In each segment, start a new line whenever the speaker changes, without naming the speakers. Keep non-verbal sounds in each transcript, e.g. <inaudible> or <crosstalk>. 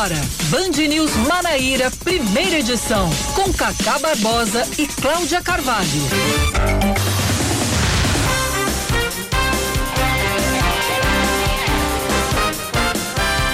agora, Band News Manaíra, primeira edição, com Cacá Barbosa e Cláudia Carvalho.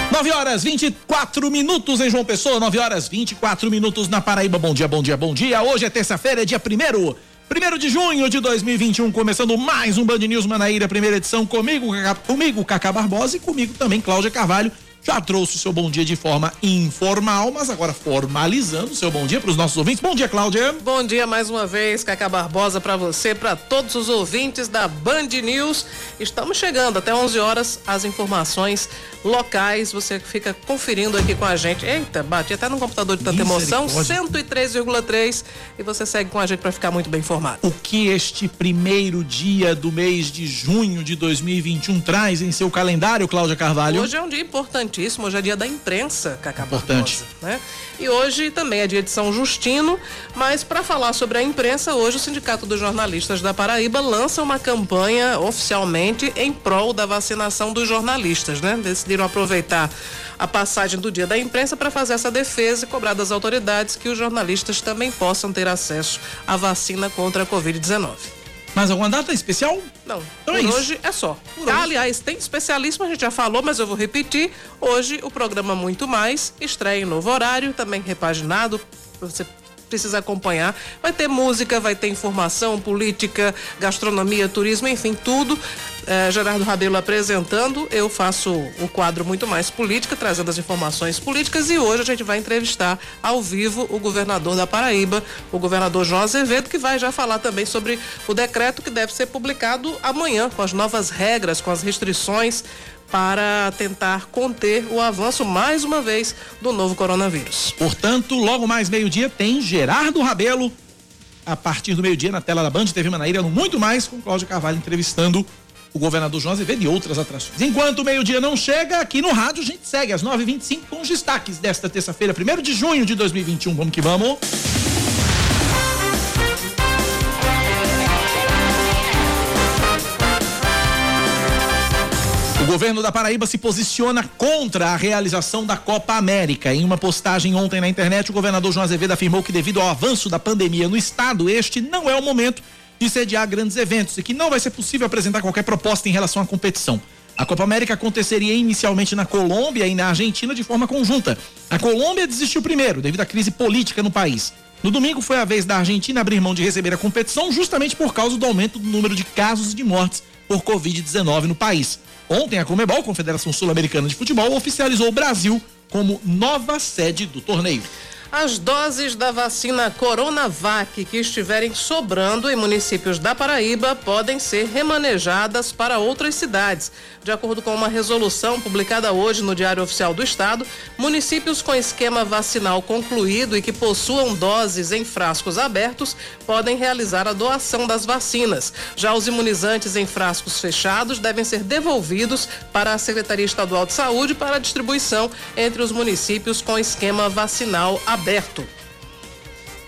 Nove horas 24 minutos em João Pessoa, 9 horas 24 minutos na Paraíba. Bom dia, bom dia, bom dia. Hoje é terça-feira, é dia primeiro. Primeiro de junho de 2021, começando mais um Band News Manaíra, primeira edição, comigo, comigo, Cacá Barbosa e comigo também, Cláudia Carvalho já trouxe o seu bom dia de forma informal, mas agora formalizando o seu bom dia para os nossos ouvintes. Bom dia, Cláudia.
Bom dia mais uma vez, Cacá Barbosa, para você, para todos os ouvintes da Band News. Estamos chegando até 11 horas as informações locais. Você fica conferindo aqui com a gente. Eita, bati até no computador de tanta emoção. 103,3 e você segue com a gente para ficar muito bem informado.
O que este primeiro dia do mês de junho de 2021 traz em seu calendário, Cláudia Carvalho?
Hoje é um dia importante importantíssimo. Hoje é dia da imprensa, Cacá
Importante.
Barbosa, né? E hoje também é dia de São Justino, mas para falar sobre a imprensa, hoje o Sindicato dos Jornalistas da Paraíba lança uma campanha oficialmente em prol da vacinação dos jornalistas, né? Decidiram aproveitar a passagem do dia da imprensa para fazer essa defesa e cobrar das autoridades que os jornalistas também possam ter acesso à vacina contra a Covid-19.
Mais alguma data especial?
Não. Então é hoje é só. Por Aliás, tem especialíssimo, a gente já falou, mas eu vou repetir. Hoje o programa Muito Mais estreia em novo horário, também repaginado. Você precisa acompanhar. Vai ter música, vai ter informação, política, gastronomia, turismo, enfim, tudo. É, Gerardo Rabelo apresentando, eu faço o quadro muito mais política, trazendo as informações políticas e hoje a gente vai entrevistar ao vivo o governador da Paraíba, o governador João Azevedo, que vai já falar também sobre o decreto que deve ser publicado amanhã, com as novas regras, com as restrições para tentar conter o avanço, mais uma vez, do novo coronavírus.
Portanto, logo mais meio-dia tem Gerardo Rabelo, a partir do meio-dia, na tela da Band TV Manaíra, Muito Mais, com Cláudio Carvalho entrevistando o governador João Azevedo e outras atrações. Enquanto o meio-dia não chega, aqui no rádio a gente segue às 9h25 com os destaques desta terça-feira, 1 de junho de 2021. Vamos que vamos. O governo da Paraíba se posiciona contra a realização da Copa América. Em uma postagem ontem na internet, o governador João Azevedo afirmou que, devido ao avanço da pandemia no estado, este não é o momento de sediar grandes eventos e que não vai ser possível apresentar qualquer proposta em relação à competição. A Copa América aconteceria inicialmente na Colômbia e na Argentina de forma conjunta. A Colômbia desistiu primeiro, devido à crise política no país. No domingo foi a vez da Argentina abrir mão de receber a competição justamente por causa do aumento do número de casos e de mortes por Covid-19 no país. Ontem, a Comebol, Confederação Sul-Americana de Futebol, oficializou o Brasil como nova sede do torneio.
As doses da vacina Coronavac que estiverem sobrando em municípios da Paraíba podem ser remanejadas para outras cidades. De acordo com uma resolução publicada hoje no Diário Oficial do Estado, municípios com esquema vacinal concluído e que possuam doses em frascos abertos podem realizar a doação das vacinas. Já os imunizantes em frascos fechados devem ser devolvidos para a Secretaria Estadual de Saúde para distribuição entre os municípios com esquema vacinal aberto aberto.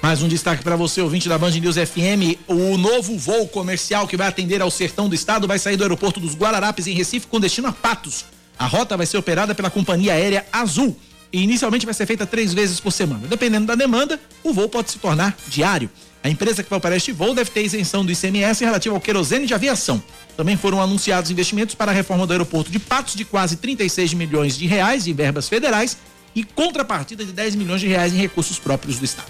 Mais um destaque para você, ouvinte da Band News FM. O novo voo comercial que vai atender ao sertão do estado vai sair do aeroporto dos Guararapes, em Recife, com destino a Patos. A rota vai ser operada pela companhia aérea Azul e inicialmente vai ser feita três vezes por semana. Dependendo da demanda, o voo pode se tornar diário. A empresa que vai operar este voo deve ter isenção do ICMS relativo ao querosene de aviação. Também foram anunciados investimentos para a reforma do aeroporto de Patos de quase 36 milhões de reais de verbas federais e contrapartida de 10 milhões de reais em recursos próprios do Estado.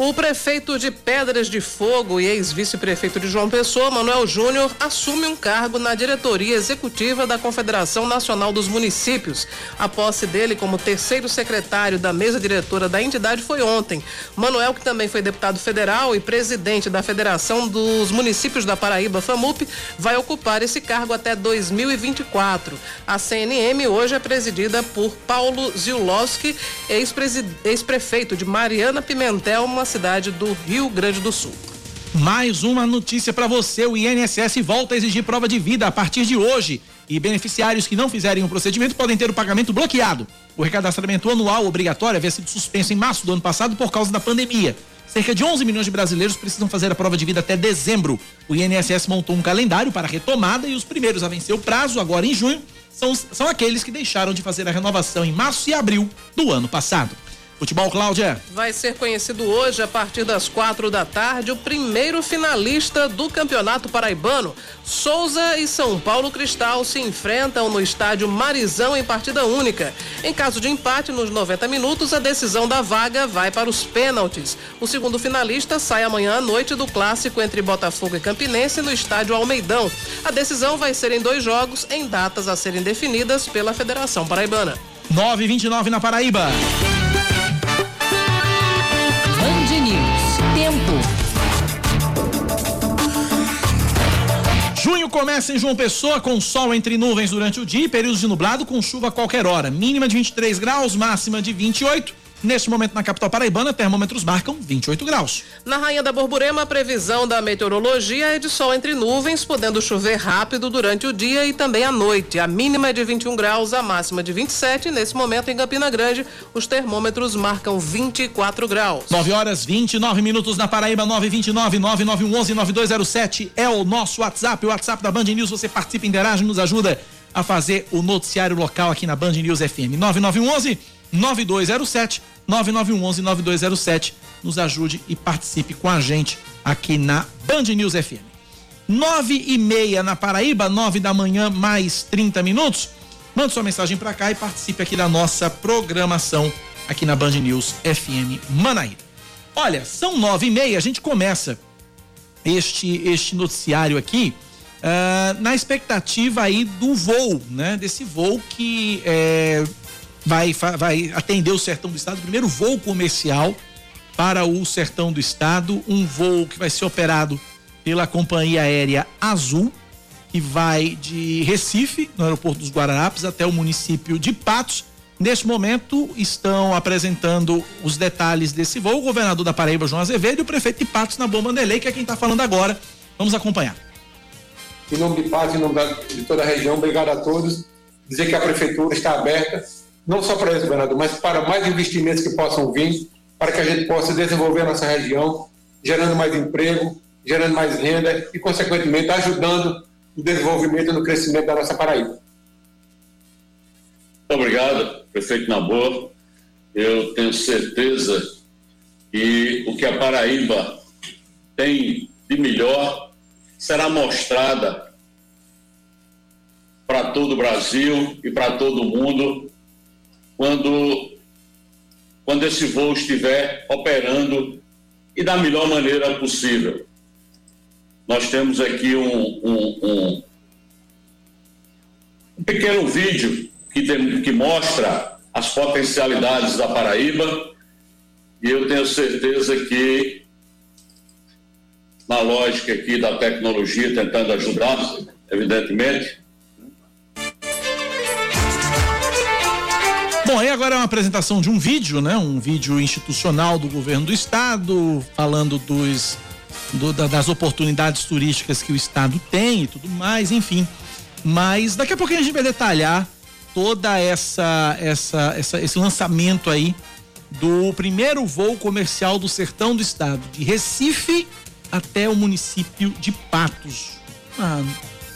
O prefeito de Pedras de Fogo e ex-vice-prefeito de João Pessoa, Manuel Júnior, assume um cargo na diretoria executiva da Confederação Nacional dos Municípios. A posse dele como terceiro secretário da mesa diretora da entidade foi ontem. Manuel, que também foi deputado federal e presidente da Federação dos Municípios da Paraíba, FAMUP, vai ocupar esse cargo até 2024. A CNM hoje é presidida por Paulo Ziulowski, ex-prefeito de Mariana Pimentel, uma cidade do Rio Grande do Sul.
Mais uma notícia para você: o INSS volta a exigir prova de vida a partir de hoje. E beneficiários que não fizerem o procedimento podem ter o pagamento bloqueado. O recadastramento anual obrigatório havia sido suspenso em março do ano passado por causa da pandemia. Cerca de 11 milhões de brasileiros precisam fazer a prova de vida até dezembro. O INSS montou um calendário para a retomada e os primeiros a vencer o prazo, agora em junho, são, são aqueles que deixaram de fazer a renovação em março e abril do ano passado. Futebol, Cláudia.
Vai ser conhecido hoje, a partir das quatro da tarde, o primeiro finalista do Campeonato Paraibano. Souza e São Paulo Cristal se enfrentam no estádio Marizão em partida única. Em caso de empate nos 90 minutos, a decisão da vaga vai para os pênaltis. O segundo finalista sai amanhã à noite do clássico entre Botafogo e Campinense no estádio Almeidão. A decisão vai ser em dois jogos, em datas a serem definidas pela Federação Paraibana.
9:29 na Paraíba. Junho começa em João Pessoa com sol entre nuvens durante o dia e períodos de nublado com chuva a qualquer hora. Mínima de 23 graus, máxima de 28. Neste momento, na capital paraibana, termômetros marcam 28 graus.
Na Rainha da Borborema, a previsão da meteorologia é de sol entre nuvens, podendo chover rápido durante o dia e também à noite. A mínima é de 21 graus, a máxima de 27. Nesse momento, em Campina Grande, os termômetros marcam 24 graus.
9 horas 29 minutos na Paraíba, 929 9911 9207 é o nosso WhatsApp, o WhatsApp da Band News. Você participa, interage, nos ajuda a fazer o noticiário local aqui na Band News FM. 9911 9207 9911 9207. Nos ajude e participe com a gente aqui na Band News FM. Nove e meia na Paraíba, nove da manhã, mais 30 minutos. Mande sua mensagem para cá e participe aqui da nossa programação aqui na Band News FM Manaíra. Olha, são nove e meia, a gente começa este, este noticiário aqui uh, na expectativa aí do voo, né? Desse voo que é, vai, vai atender o sertão do estado, o primeiro voo comercial para o sertão do estado, um voo que vai ser operado pela companhia aérea Azul, que vai de Recife, no aeroporto dos Guararapes, até o município de Patos. Neste momento, estão apresentando os detalhes desse voo o governador da Paraíba, João Azevedo, e o prefeito de Patos, na Bomba Mandelei, que é quem está falando agora. Vamos acompanhar.
Em nome de Patos, em nome de toda a região, obrigado a todos. Dizer que a prefeitura está aberta não só para isso, governador, mas para mais investimentos que possam vir, para que a gente possa desenvolver a nossa região, gerando mais emprego, gerando mais renda e, consequentemente, ajudando no desenvolvimento e no crescimento da nossa Paraíba.
Obrigado, prefeito Nabor. Eu tenho certeza que o que a Paraíba tem de melhor será mostrada para todo o Brasil e para todo o mundo quando, quando esse voo estiver operando e da melhor maneira possível. Nós temos aqui um, um, um, um pequeno vídeo que, tem, que mostra as potencialidades da Paraíba e eu tenho certeza que na lógica aqui da tecnologia, tentando ajudar, evidentemente,
Bom, aí agora é uma apresentação de um vídeo, né? Um vídeo institucional do governo do estado, falando dos, do, da, das oportunidades turísticas que o estado tem e tudo mais, enfim. Mas daqui a pouquinho a gente vai detalhar toda essa, essa, essa esse lançamento aí do primeiro voo comercial do sertão do estado, de Recife até o município de Patos. Ah,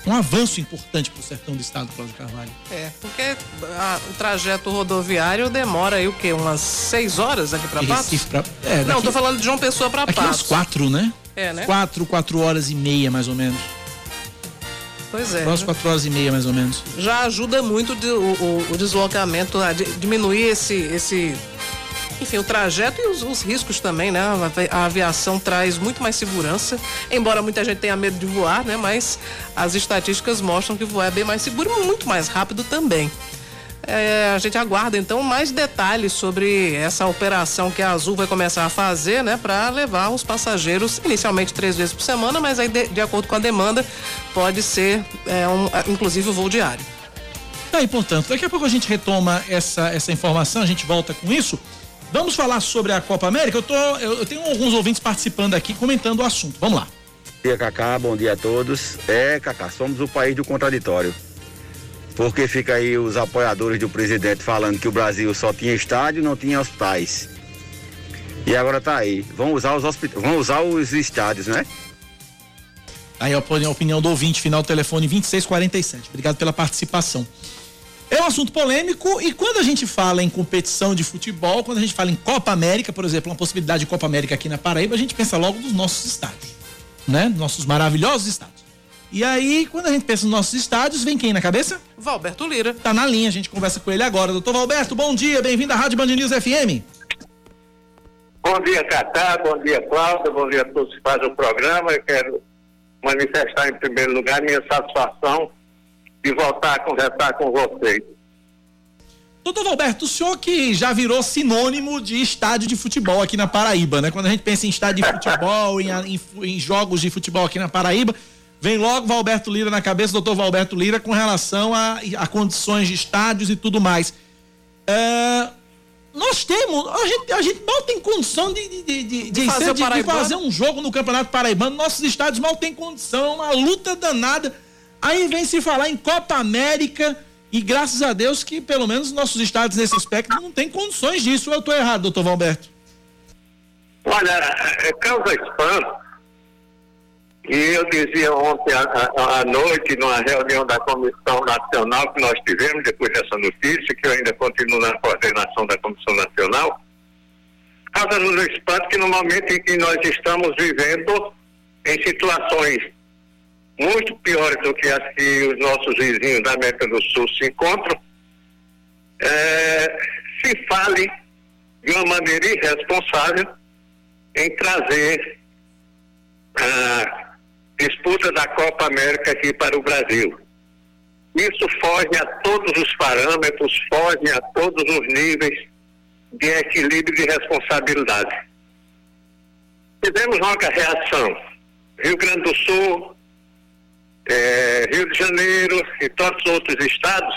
um avanço importante para o sertão do estado, Cláudio Carvalho.
É, porque a, o trajeto rodoviário demora aí o quê? Umas seis horas aqui para Patos? Pra, é, daqui, Não, tô falando de João Pessoa para Patos.
Umas quatro, né?
É, né?
Quatro, quatro horas e meia, mais ou menos.
Pois é.
Quase quatro horas e meia, mais ou menos.
Já ajuda muito o, o, o, deslocamento, a diminuir esse, esse enfim, o trajeto e os, os, riscos também, né? A aviação traz muito mais segurança, embora muita gente tenha medo de voar, né? Mas as estatísticas mostram que voar é bem mais seguro e muito mais rápido também. É, a gente aguarda então mais detalhes sobre essa operação que a Azul vai começar a fazer, né, para levar os passageiros inicialmente três vezes por semana, mas aí de, de acordo com a demanda pode ser é, um, inclusive o voo diário.
Aí, portanto, daqui a pouco a gente retoma essa, essa informação, a gente volta com isso. Vamos falar sobre a Copa América? Eu, tô, eu, eu tenho alguns ouvintes participando aqui, comentando o assunto. Vamos lá.
Bom dia, Cacá. Bom dia a todos. É, Cacá, somos o país do contraditório. Porque fica aí os apoiadores do presidente falando que o Brasil só tinha estádio, não tinha hospitais. E agora tá aí. Vão usar os hospitais, vão usar os estádios, né?
Aí a opinião do ouvinte, final do telefone 2647. Obrigado pela participação. É um assunto polêmico e quando a gente fala em competição de futebol, quando a gente fala em Copa América, por exemplo, uma possibilidade de Copa América aqui na Paraíba, a gente pensa logo nos nossos estádios, né? Nossos maravilhosos estádios. E aí, quando a gente pensa nos nossos estádios, vem quem na cabeça?
Valberto Lira.
Tá na linha, a gente conversa com ele agora. Doutor Valberto, bom dia, bem-vindo à Rádio Band News FM.
Bom dia, Catá, bom dia, Cláudio, bom dia a todos que fazem o programa. Eu quero manifestar em primeiro lugar minha satisfação de voltar a conversar com vocês.
Doutor Alberto, o senhor que já virou sinônimo de estádio de futebol aqui na Paraíba, né? Quando a gente pensa em estádio de futebol, em, em, em, jogos de futebol aqui na Paraíba, vem logo Valberto Lira na cabeça, doutor Valberto Lira, com relação a, a condições de estádios e tudo mais. É, nós temos, a gente, a gente mal tem condição de, de, de, de, de fazer, de fazer um jogo no Campeonato Paraibano, nossos estádios mal tem condição, uma luta danada Aí vem se falar em Copa América e graças a Deus que pelo menos nossos estados nesse aspecto não tem condições disso. Eu estou errado, doutor Valberto?
Olha, é, causa espanto. E eu dizia ontem à, à noite, numa reunião da Comissão Nacional que nós tivemos, depois dessa notícia, que eu ainda continuo na coordenação da Comissão Nacional, causa-nos espanto que no momento em que nós estamos vivendo em situações muito piores do que as que os nossos vizinhos da América do Sul se encontram, é, se fale de uma maneira irresponsável em trazer a disputa da Copa América aqui para o Brasil. Isso foge a todos os parâmetros, foge a todos os níveis de equilíbrio de responsabilidade. Tivemos uma reação. Rio Grande do Sul, é, Rio de Janeiro e tantos outros estados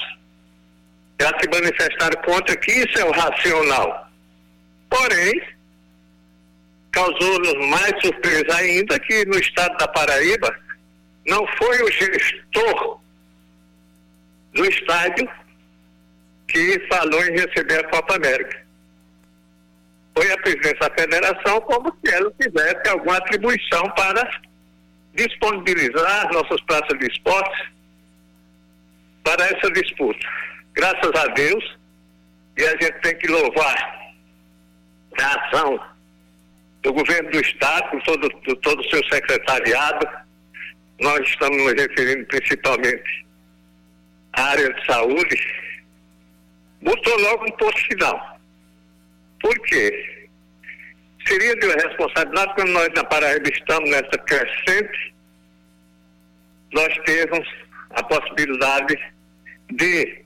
já se manifestaram contra que isso é o racional. Porém, causou-nos mais surpresa ainda que no estado da Paraíba não foi o gestor do estádio que falou em receber a Copa América. Foi a presidência da federação como se ela tivesse alguma atribuição para disponibilizar nossas praças de esporte para essa disputa. Graças a Deus, e a gente tem que louvar a ação do governo do Estado, com todo, todo o seu secretariado. Nós estamos nos referindo principalmente à área de saúde. Botou logo um posto final. Por quê? Seria de responsabilidade quando nós na Paraíba estamos nessa crescente, nós termos a possibilidade de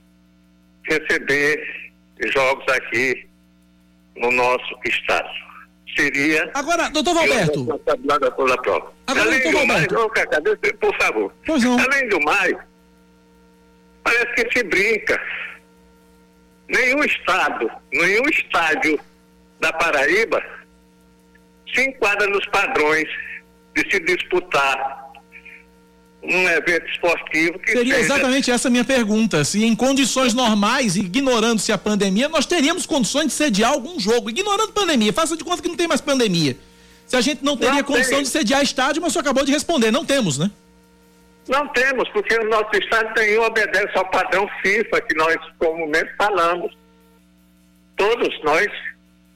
receber jogos aqui no nosso estado. Seria.
Agora, doutor Valberto.
Responsabilidade da prova.
Agora, Além doutor do Valberto.
mais, oh, Cacá, por favor.
Pois não.
Além do mais, parece que se brinca. Nenhum estado, nenhum estádio da Paraíba se enquadra nos padrões de se disputar um evento esportivo que
Seria
seja...
exatamente essa minha pergunta. Se em condições normais, ignorando-se a pandemia, nós teríamos condições de sediar algum jogo. Ignorando pandemia, faça de conta que não tem mais pandemia. Se a gente não teria não condição tem. de sediar estádio, mas você acabou de responder, não temos, né?
Não temos, porque o nosso estádio tem obedece ao padrão FIFA que nós comumente falamos. Todos nós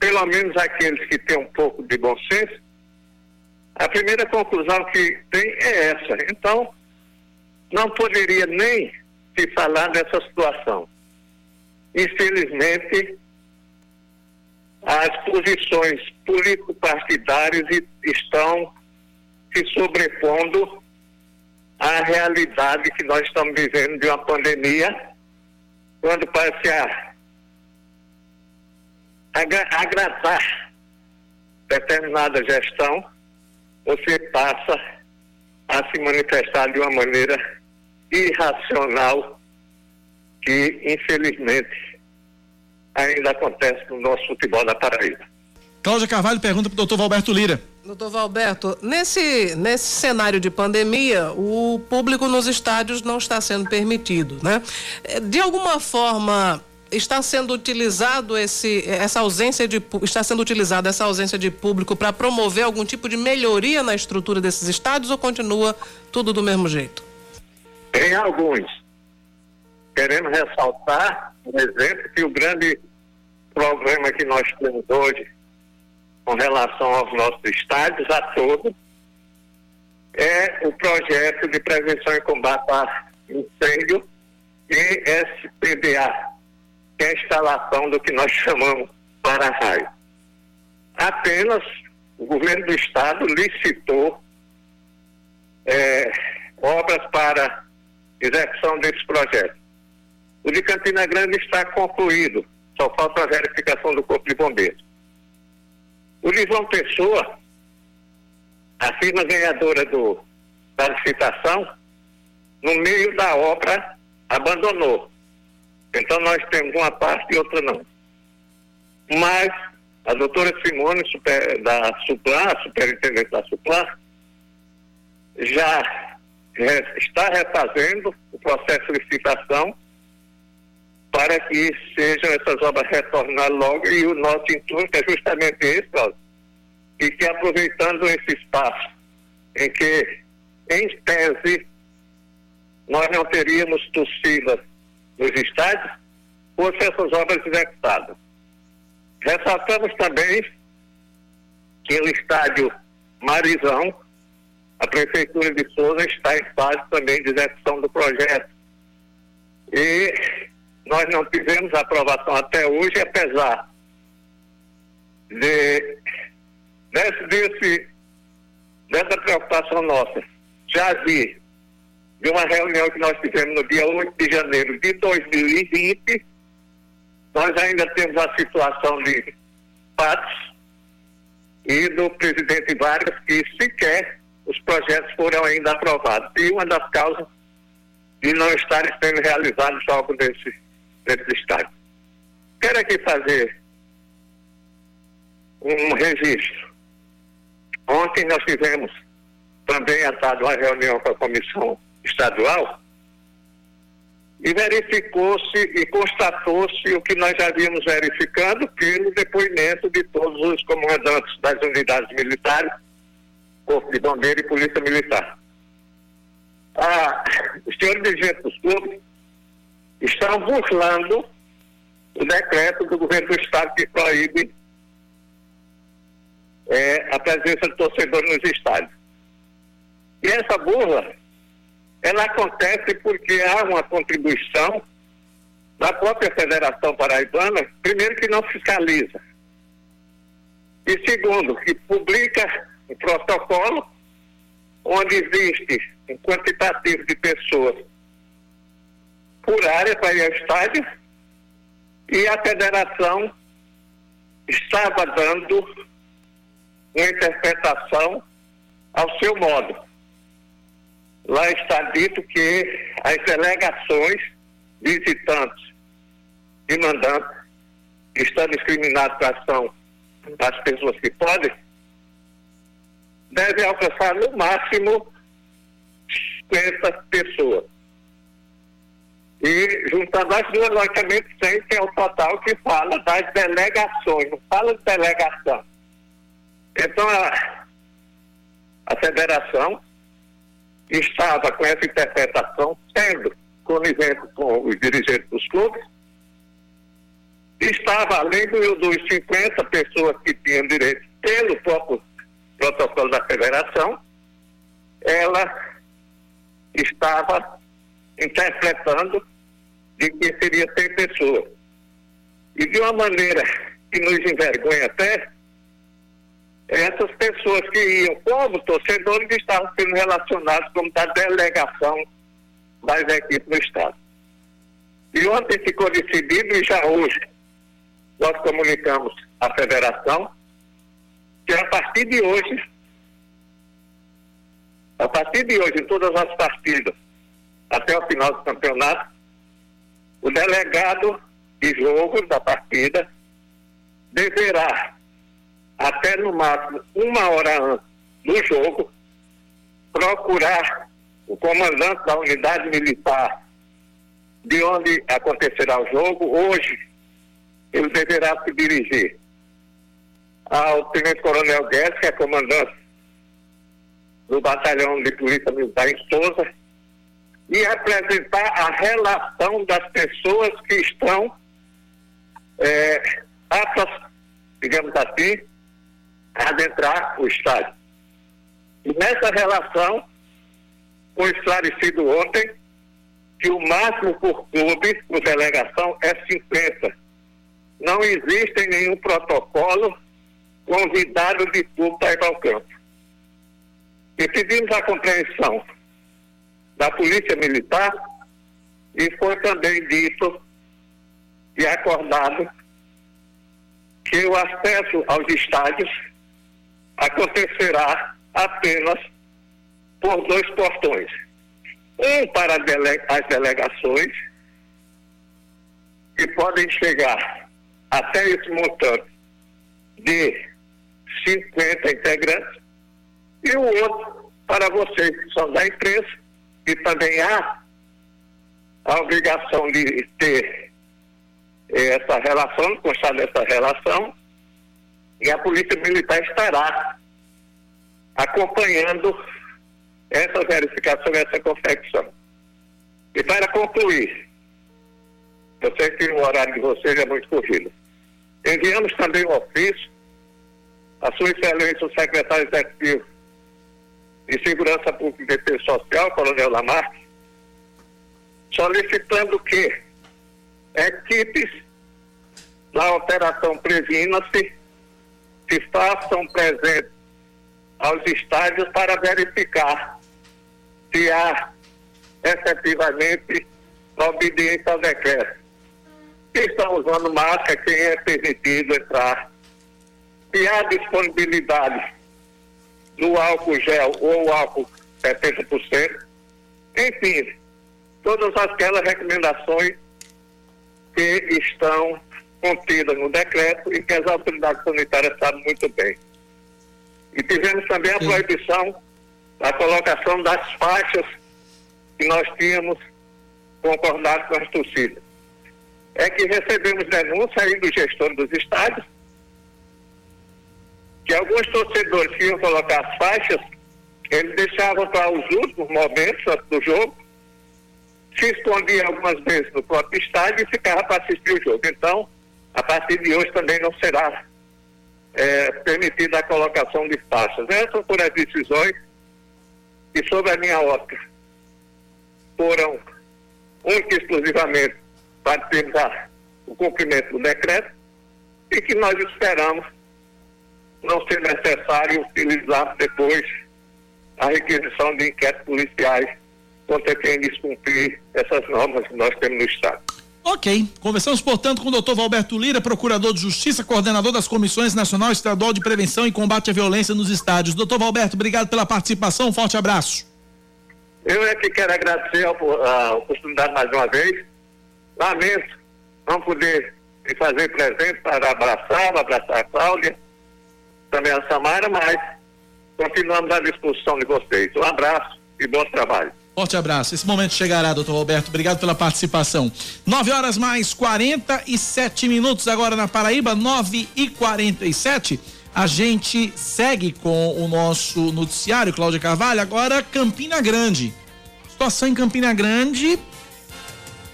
pelo menos aqueles que têm um pouco de bom senso, a primeira conclusão que tem é essa. Então, não poderia nem se falar dessa situação. Infelizmente, as posições político-partidárias estão se sobrepondo à realidade que nós estamos vivendo de uma pandemia, quando parece a agradar determinada gestão, você passa a se manifestar de uma maneira irracional que, infelizmente, ainda acontece no nosso futebol da Paraíba.
Cláudia Carvalho pergunta para o doutor Valberto Lira.
Doutor Valberto, nesse, nesse cenário de pandemia, o público nos estádios não está sendo permitido, né? De alguma forma, está sendo utilizado esse, essa ausência de está sendo utilizada essa ausência de público para promover algum tipo de melhoria na estrutura desses estádios ou continua tudo do mesmo jeito?
Em alguns. queremos ressaltar, por exemplo, que o grande problema que nós temos hoje com relação aos nossos estádios a todos é o projeto de prevenção e combate a incêndio e SPDA, que é a instalação do que nós chamamos para-raio. Apenas o governo do estado licitou é, obras para execução desse projeto. O de Campina Grande está concluído, só falta a verificação do Corpo de Bombeiros. O de João Pessoa, a firma ganhadora do, da licitação, no meio da obra, abandonou. Então nós temos uma parte e outra não. Mas a doutora Simone, super, da Suplan, a superintendente da Suplan, já está refazendo o processo de licitação para que sejam essas obras retornadas logo e o nosso intuito é justamente esse, ó, e que aproveitando esse espaço em que, em tese, nós não teríamos torcidas nos estádios, fossem essas obras executadas. Ressaltamos também que o estádio Marizão, a Prefeitura de Souza está em fase também de execução do projeto. E nós não tivemos aprovação até hoje, apesar de, desse, desse, dessa preocupação nossa. Já de uma reunião que nós tivemos no dia 8 de janeiro de 2020, nós ainda temos a situação de Patos e do presidente Vargas, que sequer os projetos foram ainda aprovados. E uma das causas de não estarem sendo realizados algo desse dentro Estado. Quero aqui fazer um registro. Ontem nós tivemos também atado uma reunião com a comissão estadual e verificou-se e constatou-se o que nós já vimos verificando pelo depoimento de todos os comandantes das unidades militares, Corpo de Bombeiro e Polícia Militar. Ah, os senhores dirigentes dos clubes estão burlando o decreto do governo do Estado que proíbe é, a presença de torcedores nos estádios. E essa burla, ela acontece porque há uma contribuição da própria Federação Paraibana, primeiro que não fiscaliza, e segundo, que publica um protocolo onde existe um quantitativo de pessoas por área para ir ao estádio e a federação estava dando uma interpretação ao seu modo. Lá está dito que as delegações, visitantes e mandantes estão discriminados para ação das pessoas que podem, devem alcançar no máximo 50 pessoas. E juntando as duas, logicamente, 100, que é o total que fala das delegações, não fala de delegação. Então, a, a federação estava com essa interpretação, sendo conivente com os dirigentes dos clubes, estava além do, dos 50 pessoas que tinham direito pelo próprio protocolo da federação, ela estava interpretando de que seria 100 pessoas. E de uma maneira que nos envergonha até, essas pessoas que iam como torcedores estavam sendo relacionados como da delegação das equipes do Estado. E ontem ficou decidido, e já hoje, nós comunicamos à federação que a partir de hoje, a partir de hoje, em todas as partidas, até o final do campeonato, o delegado de jogo da partida deverá, até no máximo uma hora antes do jogo, procurar o comandante da unidade militar de onde acontecerá o jogo. Hoje, ele deverá se dirigir ao Tenente Coronel Guedes, que é comandante do Batalhão de Polícia Militar em Souza, e apresentar a relação das pessoas que estão é, aptas, digamos assim, adentrar o estádio. E nessa relação, foi esclarecido ontem que o máximo por clube, por delegação, é 50. Não existe nenhum protocolo convidado de clube para ir ao campo. E pedimos a compreensão da Polícia Militar e foi também dito e acordado que o acesso aos estádios acontecerá apenas por dois portões. Um para as delegações, que podem chegar até esse montante de 50 integrantes, e o outro para vocês que são da imprensa, que também há a obrigação de ter essa relação, constar dessa relação, e a Polícia Militar estará acompanhando essa verificação, essa confecção. E para concluir, eu sei que o horário de vocês é muito corrido. Enviamos também um ofício à Sua Excelência, o secretário executivo de Segurança Pública e Defesa Social, Coronel Lamarck, solicitando que equipes da Operação Previna-se se façam presentes aos estádios para verificar se há efetivamente obediência ao decreto. Se estão usando máscara, quem é permitido entrar. Se há disponibilidade do álcool gel ou álcool 70%. Enfim, todas aquelas recomendações que estão contidas no decreto e que as autoridades sanitárias sabem muito bem. E tivemos também a proibição da colocação das faixas que nós tínhamos concordado com as torcidas. É que recebemos denúncia aí do gestor dos estádios que alguns torcedores que iam colocar as faixas, eles deixavam para os últimos momentos do jogo, se escondiam algumas vezes no próprio estádio e ficavam para assistir o jogo. Então, a partir de hoje também não será é, permitida a colocação de faixas. Essas foram as decisões que, sobre a minha ótica, foram única e exclusivamente para termos o cumprimento do decreto e que nós esperamos não ser necessário utilizar depois a requisição de inquéritos policiais contra quem descumprir essas normas que nós temos no Estado.
Ok. Conversamos, portanto, com o doutor Valberto Lira, procurador de Justiça, coordenador das Comissões Nacional e Estadual de Prevenção e Combate à Violência nos Estádios. Doutor Valberto, obrigado pela participação. Um forte abraço.
Eu é que quero agradecer a, oportunidade mais uma vez. Lamento não poder me fazer presente para abraçar, abraçar a Cláudia, também a Samara, mas continuamos à disposição de vocês. Um abraço e bom trabalho.
Forte abraço. Esse momento chegará, doutor Roberto. Obrigado pela participação. 9 horas mais 47 minutos agora na Paraíba, 9 e 47 A gente segue com o nosso noticiário, Cláudia Carvalho. Agora, Campina Grande. Situação em Campina Grande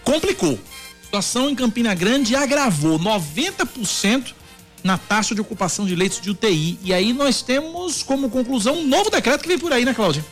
complicou. Situação em Campina Grande agravou 90% na taxa de ocupação de leitos de UTI. E aí nós temos como conclusão um novo decreto que vem por aí, né, Cláudia?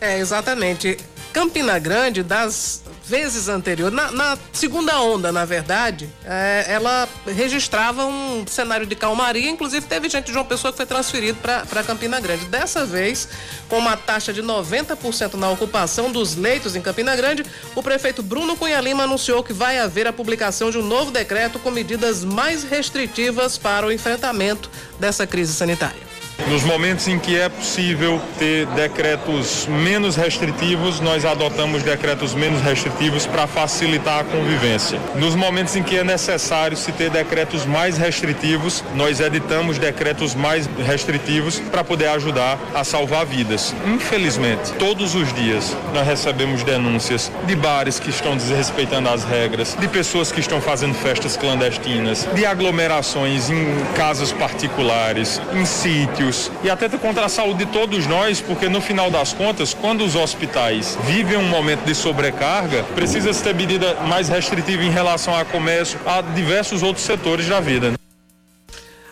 É, exatamente. Campina Grande, das vezes anteriores, na, na segunda onda, na verdade, é, ela registrava um cenário de calmaria, inclusive teve gente de uma pessoa que foi transferido para Campina Grande. Dessa vez, com uma taxa de 90% na ocupação dos leitos em Campina Grande, o prefeito Bruno Cunha Lima anunciou que vai haver a publicação de um novo decreto com medidas mais restritivas para o enfrentamento dessa crise sanitária.
Nos momentos em que é possível ter decretos menos restritivos, nós adotamos decretos menos restritivos para facilitar a convivência. Nos momentos em que é necessário se ter decretos mais restritivos, nós editamos decretos mais restritivos para poder ajudar a salvar vidas. Infelizmente, todos os dias nós recebemos denúncias de bares que estão desrespeitando as regras, de pessoas que estão fazendo festas clandestinas, de aglomerações em casas particulares, em sítios vírus e atenta contra a saúde de todos nós, porque no final das contas, quando os hospitais vivem um momento de sobrecarga, precisa se ter medida mais restritiva em relação a comércio, a diversos outros setores da vida. Né?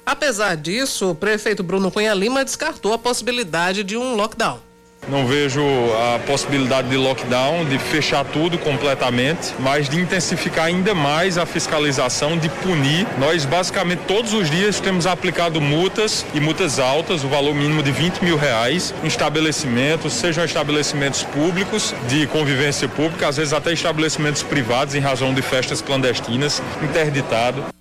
Apesar disso, o prefeito Bruno Cunha Lima descartou a possibilidade de um lockdown.
Não vejo a possibilidade de lockdown, de fechar tudo completamente, mas de intensificar ainda mais a fiscalização, de punir. Nós, basicamente, todos os dias temos aplicado multas e multas altas, o valor mínimo de 20 mil reais, em estabelecimentos, sejam estabelecimentos públicos, de convivência pública, às vezes até estabelecimentos privados, em razão de festas clandestinas, interditado.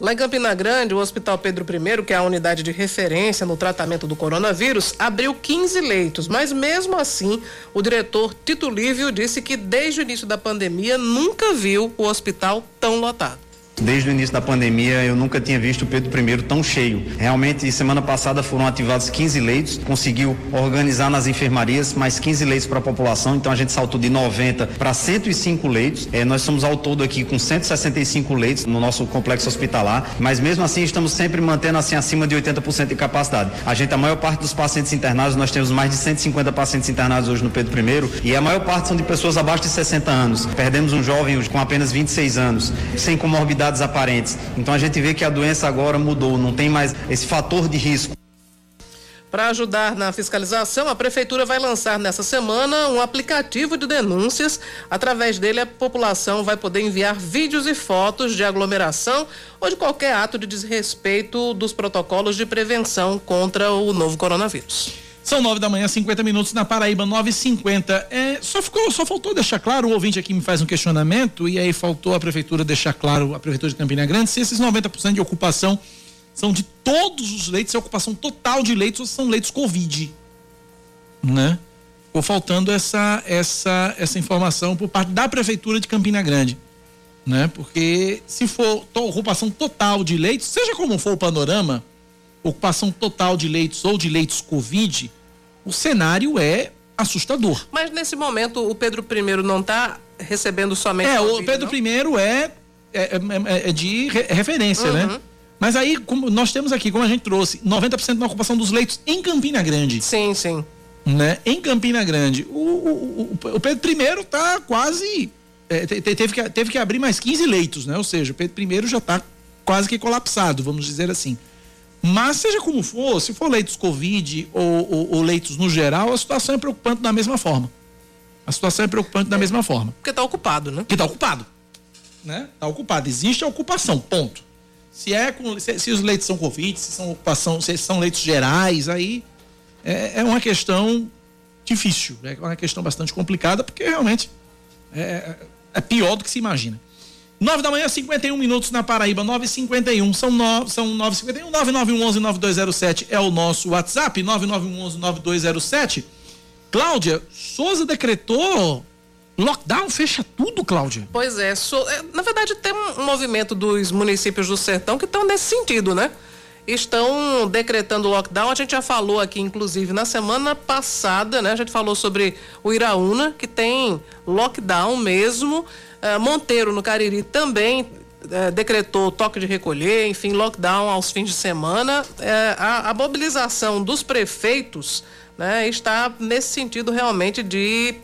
Lá em Campina Grande, o Hospital Pedro I, que é a unidade de referência no tratamento do coronavírus, abriu 15 leitos, mas mesmo assim, o diretor Tito Lívio disse que desde o início da pandemia nunca viu o hospital tão lotado.
Desde o início da pandemia, eu nunca tinha visto o Pedro I tão cheio. Realmente, semana passada foram ativados 15 leitos, conseguiu organizar nas enfermarias mais 15 leitos para a população, então a gente saltou de 90 para 105 leitos. É, nós somos ao todo aqui com 165 leitos no nosso complexo hospitalar, mas mesmo assim estamos sempre mantendo assim acima de 80% de capacidade. A gente, a maior parte dos pacientes internados, nós temos mais de 150 pacientes internados hoje no Pedro I, e a maior parte são de pessoas abaixo de 60 anos. Perdemos um jovem com apenas 26 anos, sem comorbidade aparentes. Então a gente vê que a doença agora mudou, não tem mais esse fator de risco.
Para ajudar na fiscalização, a Prefeitura vai lançar nessa semana um aplicativo de denúncias. Através dele, a população vai poder enviar vídeos e fotos de aglomeração ou de qualquer ato de desrespeito dos protocolos de prevenção contra o novo coronavírus.
São nove da manhã, 50 minutos na Paraíba, nove e cinquenta. É, só ficou, só faltou deixar claro, o ouvinte aqui me faz um questionamento e aí faltou a prefeitura deixar claro, a prefeitura de Campina Grande, se esses 90% de ocupação são de todos os leitos, se é ocupação total de leitos ou são leitos Covid, né? Ficou faltando essa, essa, essa informação por parte da prefeitura de Campina Grande, né? Porque se for ocupação total de leitos, seja como for o panorama, ocupação total de leitos ou de leitos Covid, o cenário é assustador.
Mas nesse momento o Pedro I não está recebendo somente.
É, o Pedro não? I é, é, é, é de re, referência, né? uhum. né? Mas aí, como nós temos aqui, como a gente trouxe, 90% da ocupação dos leitos em Campina Grande.
Sim, sim.
Né? Em Campina Grande. O, o, o, o Pedro I está quase. É, teve, que, teve que abrir mais 15 leitos, né? Ou seja, o Pedro I já está quase que colapsado, vamos dizer assim. Mas, seja como for, se for leitos Covid ou, ou, ou leitos no geral, a situação é preocupante da mesma forma. A situação é preocupante da é, mesma forma.
Porque está ocupado, né?
Porque está ocupado. Né? Está ocupado. Existe a ocupação, ponto. Se, é com, se, se, os leitos são Covid, se são ocupação, se são leitos gerais, aí é, é uma questão difícil. É uma questão bastante complicada, porque realmente é, é pior do que se imagina. 9 da manhã, 51 minutos na Paraíba, 9h51. São 9, são 9h51, 9911-9207 é o nosso WhatsApp, 9911-9207. Cláudia, Souza decretou lockdown, fecha tudo, Cláudia.
Pois é, so, é, na verdade tem um movimento dos municípios do sertão que estão nesse sentido, né? Estão decretando lockdown. A gente já falou aqui, inclusive, na semana passada, né? A gente falou sobre o Iraúna, que tem lockdown mesmo. Uh, Monteiro, no Cariri, também uh, decretou toque de recolher, enfim, lockdown aos fins de semana. Uh, a, a, mobilização dos prefeitos né, está nesse sentido realmente de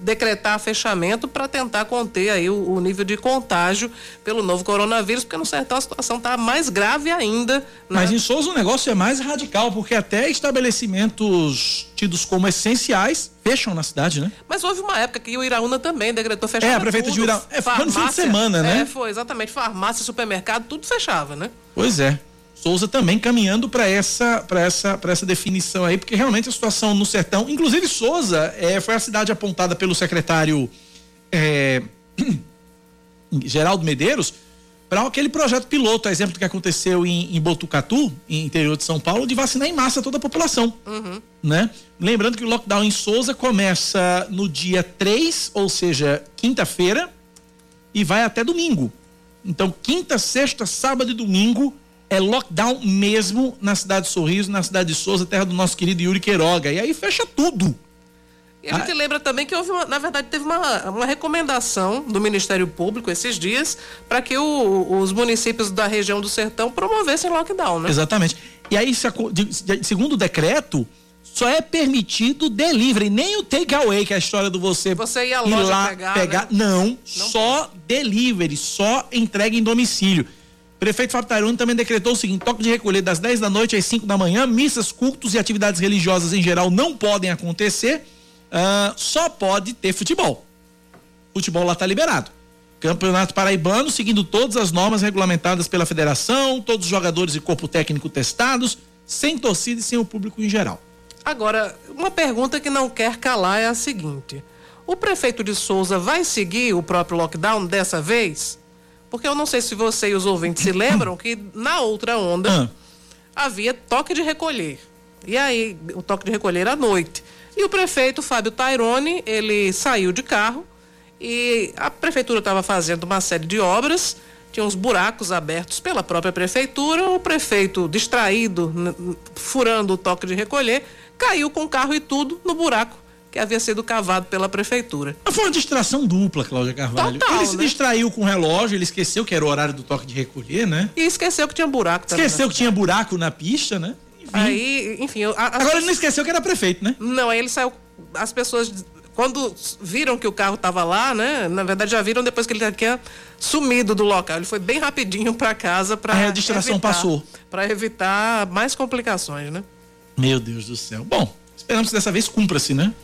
decretar fechamento para tentar conter aí o, o, nível de contágio pelo novo coronavírus, porque no sertão a situação está mais grave ainda. Né?
Mas em Souza o negócio é mais radical, porque até estabelecimentos tidos como essenciais fecham na cidade, né?
Mas houve uma época que o Iraúna também decretou fechamento.
É, a prefeita de Iraúna. É, foi no fim de semana, né?
É, foi, exatamente. Farmácia, supermercado, tudo fechava, né?
Pois é. Souza também caminhando para essa, essa, essa definição aí, porque realmente a situação no sertão, inclusive Souza é, foi a cidade apontada pelo secretário é, <clears throat> Geraldo Medeiros para aquele projeto piloto, exemplo do que aconteceu em, em, Botucatu, em interior de São Paulo, de vacinar em massa toda a população. Uhum. Né? Lembrando que o lockdown em Souza começa no dia 3, ou seja, quinta-feira, e vai até domingo. Então, quinta, sexta, sábado e domingo é lockdown mesmo na cidade de Sorriso, na cidade de Souza, terra do nosso querido Yuri Queiroga. E aí fecha tudo.
E a gente ah. lembra também que houve, uma, na verdade, teve uma, uma recomendação do Ministério Público esses dias para que o, os municípios da região do Sertão promovessem lockdown, né?
Exatamente. E aí, segundo o decreto, só é permitido delivery, nem o takeaway, que é a história do você,
você ia ir lá pegar. pegar. Né?
Não, não, só delivery, só entrega em domicílio. Prefeito Fábio Tairone também decretou o seguinte: toque de recolher das 10 da noite às 5 da manhã, missas, cultos e atividades religiosas em geral não podem acontecer, uh, só pode ter futebol. Futebol lá está liberado. Campeonato Paraibano, seguindo todas as normas regulamentadas pela federação, todos os jogadores e corpo técnico testados, sem torcida e sem o público em geral.
Agora, uma pergunta que não quer calar é a seguinte: o prefeito de Souza vai seguir o próprio lockdown dessa vez? Porque eu não sei se você e os ouvintes se lembram que na outra onda ah. havia toque de recolher. E aí, o toque de recolher à noite. E o prefeito Fábio Tairone, ele saiu de carro e a prefeitura estava fazendo uma série de obras, tinha uns buracos abertos pela própria prefeitura. O prefeito, distraído, furando o toque de recolher, caiu com o carro e tudo no buraco que havia sido cavado pela prefeitura.
Foi uma distração dupla, Cláudia Carvalho. Total, ele se né? distraiu com o relógio, ele esqueceu que era o horário do toque de recolher, né?
E esqueceu que tinha buraco
também. Esqueceu que tinha buraco na pista, né?
Enfim. Aí, enfim. A,
a, Agora ele não esqueceu que era prefeito, né?
Não, aí ele saiu. As pessoas quando viram que o carro estava lá, né? Na verdade já viram depois que ele tinha sumido do local. Ele foi bem rapidinho para casa para
a distração evitar, passou.
Para evitar mais complicações, né?
Meu Deus do céu. Bom, esperamos que dessa vez cumpra-se, né?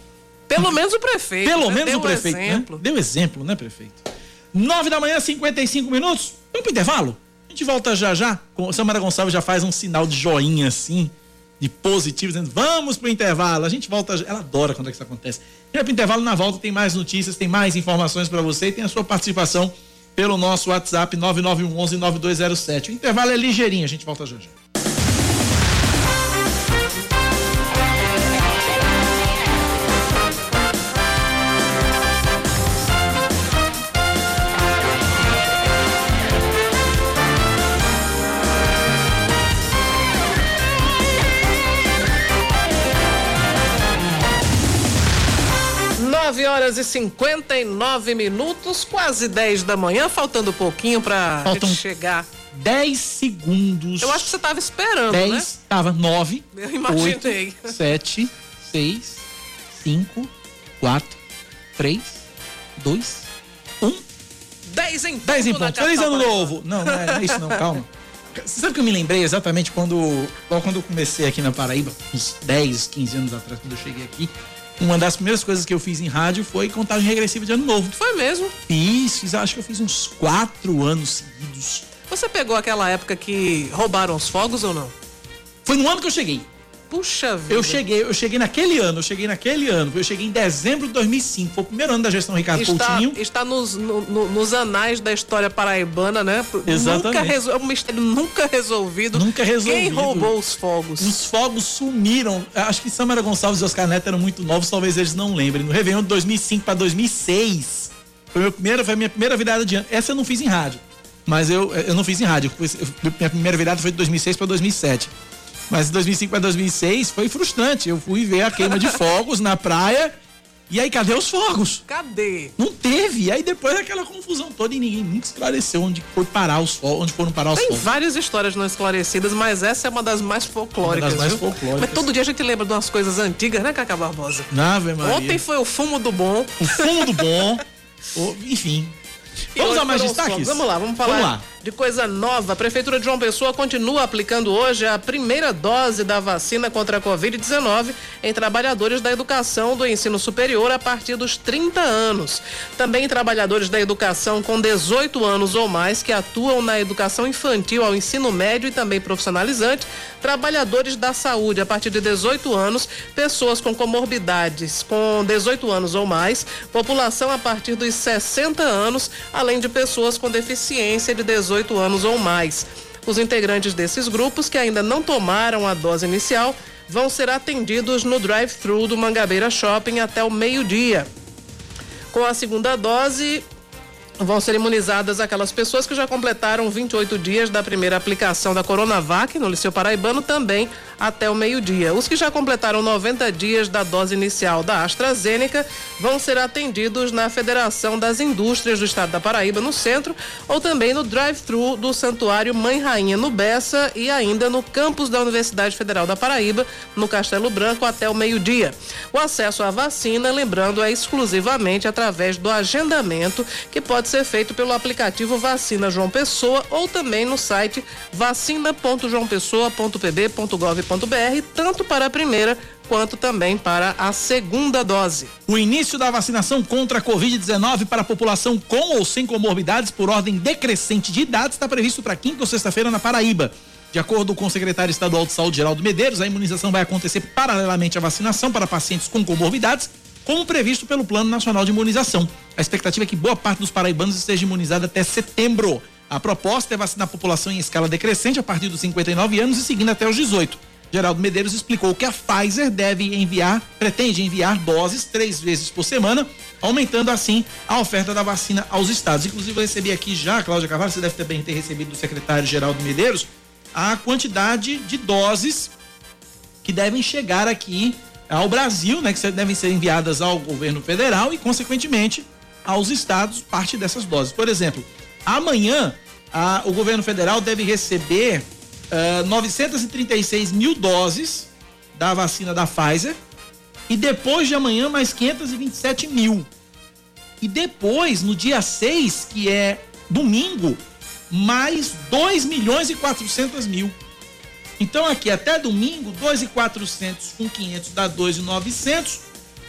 Pelo menos o prefeito.
Pelo né? menos Deu o prefeito, né? exemplo. né? Deu exemplo, né, prefeito? Nove da manhã, 55 minutos. Vamos pro intervalo? A gente volta já já. Samara Gonçalves já faz um sinal de joinha assim de positivo, dizendo vamos pro intervalo. A gente volta, ela adora quando é que isso acontece. Vem pro intervalo, na volta tem mais notícias, tem mais informações para você e tem a sua participação pelo nosso WhatsApp 9911 9207. O intervalo é ligeirinho, a gente volta já já.
9 horas e 59 minutos, quase 10 da manhã, faltando um pouquinho pra Faltam chegar.
10 segundos.
Eu acho que você tava esperando, 10, né?
Tava 9.
Eu imaginei.
8, 7, 6, 5, 4, 3, 2, 1.
10 em ponto.
10 em ponto. Feliz ano novo. Não, não é, não é isso não, calma. Você sabe que eu me lembrei exatamente quando, logo quando eu comecei aqui na Paraíba, uns 10, 15 anos atrás, quando eu cheguei aqui uma das primeiras coisas que eu fiz em rádio foi contagem regressiva de ano novo.
Foi mesmo?
Fiz, fiz acho que eu fiz uns quatro anos seguidos.
Você pegou aquela época que roubaram os fogos ou não?
Foi no ano que eu cheguei.
Puxa vida.
Eu cheguei, eu cheguei naquele ano, eu cheguei naquele ano, eu cheguei em dezembro de 2005, foi o primeiro ano da gestão Ricardo está, Coutinho.
Está nos, no, nos anais da história paraibana, né?
Exatamente. Nunca resol,
é um mistério nunca resolvido.
Nunca resolvido.
Quem roubou os fogos?
Os fogos sumiram. Acho que Samara Gonçalves e Oscar Neto eram muito novos, talvez eles não lembrem. No Réveillon de 2005 para 2006, foi, meu primeiro, foi a minha primeira virada de ano. Essa eu não fiz em rádio, mas eu, eu não fiz em rádio. minha primeira virada foi de 2006 para 2007. Mas de 2005 para 2006 foi frustrante. Eu fui ver a queima de <laughs> fogos na praia. E aí, cadê os fogos?
Cadê?
Não teve. E aí depois aquela confusão toda e ninguém nunca esclareceu onde foi parar os fogos, onde foram parar os
Tem
fogos.
Tem várias histórias não esclarecidas, mas essa é uma das mais folclóricas.
Uma das mais folclóricas.
Mas todo dia a gente lembra de umas coisas antigas, né, Cacá Barbosa?
Ave Maria.
Ontem foi o fumo do bom.
O fumo do bom. <laughs> o, enfim. Vamos a mais destaques?
Vamos lá, vamos falar. Vamos lá de coisa nova. A Prefeitura de João Pessoa continua aplicando hoje a primeira dose da vacina contra a Covid-19 em trabalhadores da educação do ensino superior a partir dos 30 anos. Também trabalhadores da educação com 18 anos ou mais que atuam na educação infantil ao ensino médio e também profissionalizante, trabalhadores da saúde a partir de 18 anos, pessoas com comorbidades com 18 anos ou mais, população a partir dos 60 anos, além de pessoas com deficiência de 18 18 anos ou mais. Os integrantes desses grupos que ainda não tomaram a dose inicial vão ser atendidos no drive-thru do Mangabeira Shopping até o meio-dia. Com a segunda dose, Vão ser imunizadas aquelas pessoas que já completaram 28 dias da primeira aplicação da Coronavac no Liceu Paraibano também até o meio-dia. Os que já completaram 90 dias da dose inicial da AstraZeneca vão ser atendidos na Federação das Indústrias do Estado da Paraíba, no centro, ou também no drive-thru do Santuário Mãe Rainha, no Bessa, e ainda no campus da Universidade Federal da Paraíba, no Castelo Branco, até o meio-dia. O acesso à vacina, lembrando, é exclusivamente através do agendamento, que pode ser feito pelo aplicativo Vacina João Pessoa ou também no site vacina.joaopessoa.pb.gov.br, tanto para a primeira quanto também para a segunda dose.
O início da vacinação contra a Covid-19 para a população com ou sem comorbidades por ordem decrescente de idade está previsto para quinta ou sexta-feira na Paraíba. De acordo com o secretário estadual de saúde, Geraldo Medeiros, a imunização vai acontecer paralelamente à vacinação para pacientes com comorbidades como previsto pelo Plano Nacional de Imunização. A expectativa é que boa parte dos paraibanos esteja imunizada até setembro. A proposta é vacinar a população em escala decrescente a partir dos 59 anos e seguindo até os 18. Geraldo Medeiros explicou que a Pfizer deve enviar, pretende enviar doses três vezes por semana, aumentando assim a oferta da vacina aos estados. Inclusive, eu recebi aqui já, Cláudia Carvalho, você deve também ter recebido do secretário Geraldo Medeiros, a quantidade de doses que devem chegar aqui ao Brasil, né, que devem ser enviadas ao governo federal e, consequentemente, aos estados parte dessas doses. Por exemplo, amanhã a, o governo federal deve receber uh, 936 mil doses da vacina da Pfizer e depois de amanhã mais 527 mil. E depois, no dia 6, que é domingo, mais 2 milhões e 400 mil. Então aqui até domingo, 2,400 com 500 dá 2,900,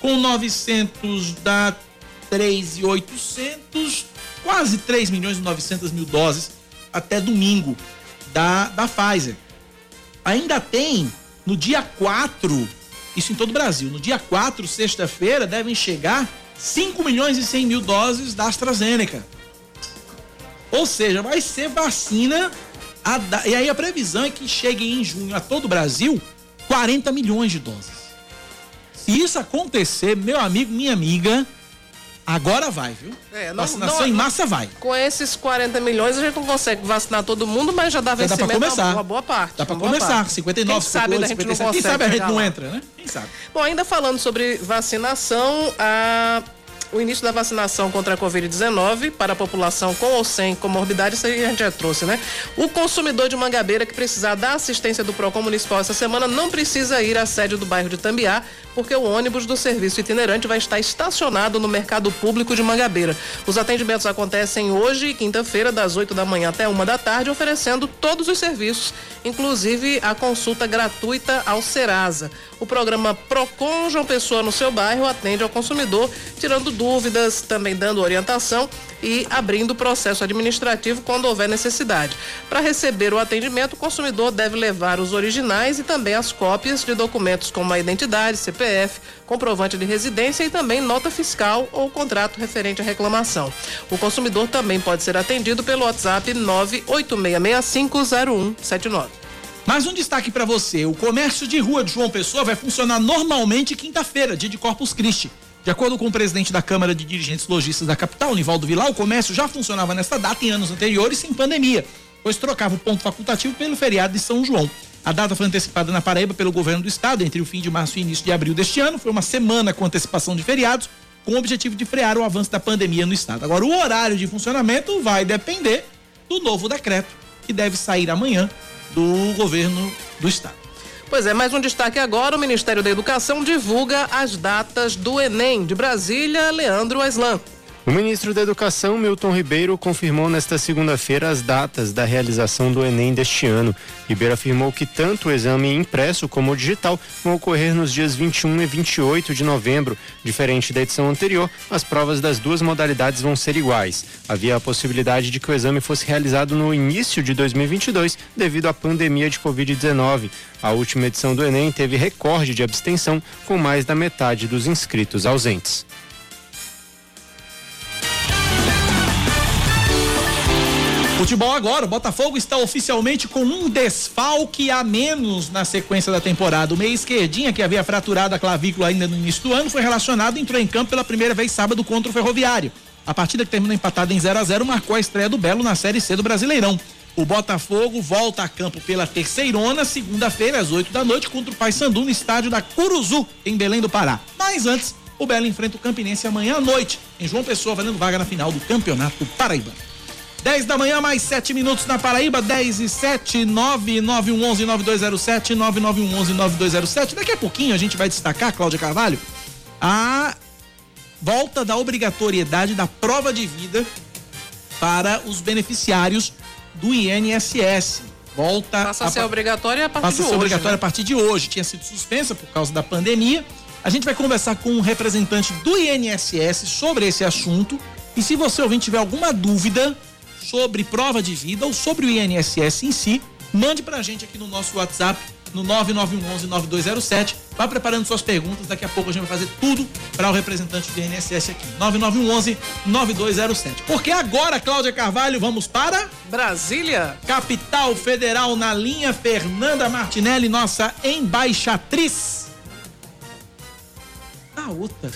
com 900 dá 3,800, quase 3 milhões e 900 mil doses até domingo da, da Pfizer. Ainda tem no dia 4, isso em todo o Brasil, no dia 4, sexta-feira, devem chegar 5 milhões e 100 mil doses da AstraZeneca. Ou seja, vai ser vacina a, e aí a previsão é que chegue em junho a todo o Brasil 40 milhões de doses. Se isso acontecer, meu amigo, minha amiga, agora vai, viu? É, não, Vacinação não, em massa vai.
Com esses 40 milhões a gente não consegue vacinar todo mundo, mas já dá já vencimento dá
pra começar.
uma boa parte.
Dá pra começar, parte. 59, Quem 58, sabe 57. Quem sabe a gente não entra, né? Quem sabe?
Bom, ainda falando sobre vacinação, a o início da vacinação contra a Covid-19 para a população com ou sem comorbidade, isso aí a gente já trouxe, né? O consumidor de Mangabeira que precisar da assistência do PROCON Municipal essa semana não precisa ir à sede do bairro de Tambiá, porque o ônibus do serviço itinerante vai estar estacionado no mercado público de Mangabeira. Os atendimentos acontecem hoje, quinta-feira, das 8 da manhã até uma da tarde, oferecendo todos os serviços, inclusive a consulta gratuita ao Serasa. O programa Procon João Pessoa no seu bairro atende ao consumidor, tirando dúvidas, também dando orientação e abrindo o processo administrativo quando houver necessidade. Para receber o atendimento, o consumidor deve levar os originais e também as cópias de documentos como a identidade, CPF, comprovante de residência e também nota fiscal ou contrato referente à reclamação. O consumidor também pode ser atendido pelo WhatsApp 986650179.
Mais um destaque para você: o comércio de rua de João Pessoa vai funcionar normalmente quinta-feira, dia de Corpus Christi. De acordo com o presidente da Câmara de Dirigentes Logistas da capital, Nivaldo Vilar, o comércio já funcionava nesta data em anos anteriores sem pandemia, pois trocava o ponto facultativo pelo feriado de São João. A data foi antecipada na Paraíba pelo governo do estado entre o fim de março e início de abril deste ano. Foi uma semana com antecipação de feriados, com o objetivo de frear o avanço da pandemia no estado. Agora, o horário de funcionamento vai depender do novo decreto, que deve sair amanhã do governo do estado.
Pois é, mais um destaque agora: o Ministério da Educação divulga as datas do Enem de Brasília, Leandro Aslan.
O ministro da Educação, Milton Ribeiro, confirmou nesta segunda-feira as datas da realização do Enem deste ano. Ribeiro afirmou que tanto o exame impresso como o digital vão ocorrer nos dias 21 e 28 de novembro. Diferente da edição anterior, as provas das duas modalidades vão ser iguais. Havia a possibilidade de que o exame fosse realizado no início de 2022 devido à pandemia de Covid-19. A última edição do Enem teve recorde de abstenção, com mais da metade dos inscritos ausentes.
Futebol agora, o Botafogo está oficialmente com um desfalque a menos na sequência da temporada. O meia esquerdinha, que havia fraturado a clavícula ainda no início do ano, foi relacionado e entrou em campo pela primeira vez sábado contra o Ferroviário. A partida que terminou empatada em 0 a 0 marcou a estreia do Belo na Série C do Brasileirão. O Botafogo volta a campo pela terceirona, segunda-feira, às 8 da noite, contra o Paysandu no estádio da Curuzu, em Belém do Pará. Mas antes, o Belo enfrenta o Campinense amanhã à noite, em João Pessoa, valendo vaga na final do Campeonato Paraíba. 10 da manhã, mais 7 minutos na Paraíba, 10 e 7, 99111 9207, 9911 9207. Daqui a pouquinho a gente vai destacar, Cláudia Carvalho, a volta da obrigatoriedade da prova de vida para os beneficiários do INSS. Volta
Passa a ser obrigatória a partir
passa
de
a ser
hoje.
obrigatória
né?
a partir de hoje. Tinha sido suspensa por causa da pandemia. A gente vai conversar com um representante do INSS sobre esse assunto. E se você ouvinte tiver alguma dúvida sobre prova de vida ou sobre o INSS em si, mande pra gente aqui no nosso WhatsApp no 9911-9207. Vá preparando suas perguntas. Daqui a pouco a gente vai fazer tudo para o representante do INSS aqui. 9911-9207. Porque agora, Cláudia Carvalho, vamos para
Brasília.
Capital Federal na linha Fernanda Martinelli, nossa embaixatriz. A outra.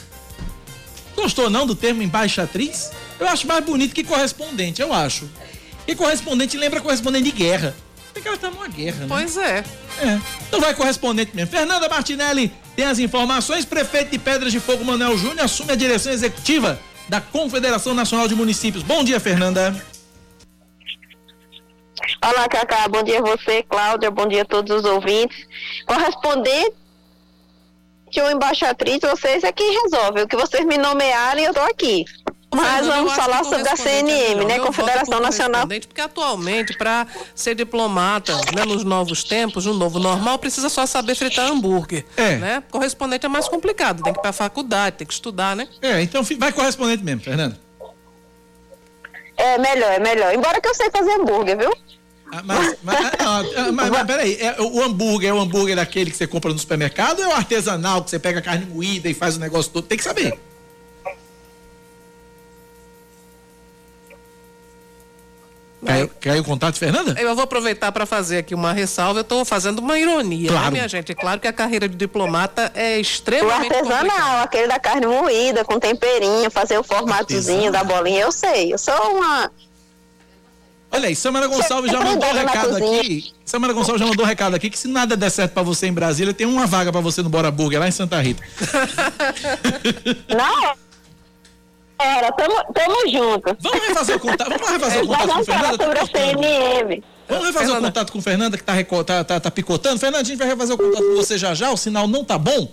Gostou não do termo embaixatriz? Eu acho mais bonito que correspondente, eu acho. E correspondente lembra correspondente de guerra. Tem que ela tá numa guerra, né?
Pois é.
É. Então vai correspondente mesmo. Fernanda Martinelli tem as informações. Prefeito de Pedras de Fogo Manuel Júnior assume a direção executiva da Confederação Nacional de Municípios. Bom dia, Fernanda.
Olá, Cacá. Bom dia a você, Cláudia. Bom dia a todos os ouvintes. Correspondente ou embaixatriz, vocês é quem resolve. O que vocês me nomearem, eu tô aqui. Mas vamos falar sobre a CNM, né? Confederação Nacional.
correspondente, Porque atualmente, para ser diplomata né, nos novos tempos, no novo normal, precisa só saber fritar hambúrguer.
É.
Né? Correspondente é mais complicado, tem que ir pra faculdade, tem que estudar, né?
É, então vai correspondente mesmo, Fernanda.
É melhor, é melhor. Embora que eu sei fazer hambúrguer, viu?
Ah, Mas, mas, ah, ah, mas, mas <laughs> peraí, é, o hambúrguer é o hambúrguer daquele que você compra no supermercado ou é o artesanal que você pega a carne moída e faz o negócio todo? Tem que saber. Caiu, caiu o contato, Fernanda?
Eu vou aproveitar para fazer aqui uma ressalva. Eu estou fazendo uma ironia,
Claro.
né, minha gente? É claro que a carreira de diplomata é
O
extremamente
artesanal,
complicada.
aquele da carne moída, com temperinho, fazer o formatozinho da bolinha, eu sei. Eu sou uma.
Olha aí, Samara Gonçalves já mandou um recado aqui. Samara Gonçalves já mandou um recado aqui que se nada der certo pra você em Brasília, tem uma vaga pra você no Bora Burger lá em Santa Rita.
Não! Era, tamo, tamo junto.
Vamos refazer o contato, vamos refazer o <laughs> contato com
vamos falar
Fernanda.
sobre a CNM.
Vamos refazer o contato com Fernanda que tá, tá, tá, tá picotando. Fernanda, a gente vai refazer o contato com você já já, o sinal não tá bom.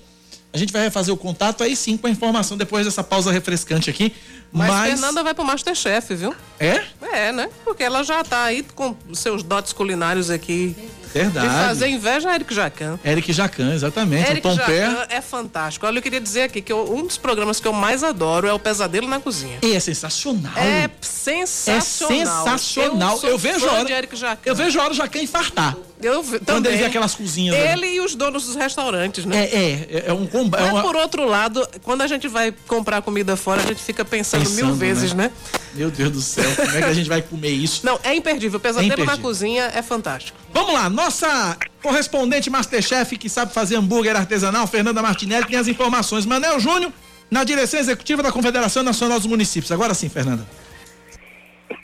A gente vai refazer o contato aí sim com a informação depois dessa pausa refrescante aqui.
Mas,
Mas,
Fernanda vai pro Masterchef, viu?
é
É, né? Porque ela já tá aí com seus dotes culinários aqui.
Verdade.
De fazer inveja a Eric Jacan.
Eric Jacan, exatamente.
Eric
o Tom Pé.
É fantástico. Olha, eu queria dizer aqui que eu- um dos programas que eu mais adoro é o Pesadelo na Cozinha.
E é sensacional.
É
É
sensacional.
sensacional.
sou
Eu, vejo a hora.
de Eric Jacan.
Eu vejo a hora o Jacan infartar.
Eu ve-
Quando
também.
ele vê aquelas cozinhas ali.
Ele e os donos dos restaurantes, né?
É, é, é um combate. É uma...
por outro lado, quando a gente vai comprar comida fora, a gente fica pensando,
Pensando,
mil vezes,
né?
né?
Meu Deus do céu, como é que a gente vai comer isso?
Não, é imperdível. Pesadelo
É
na
imperdível.
cozinha é fantástico.
Vamos lá, nossa correspondente Masterchef que sabe fazer hambúrguer artesanal, Fernanda Martinelli, tem as informações. Manel Júnior, na direção executiva da Confederação Nacional dos Municípios. Agora sim, Fernanda.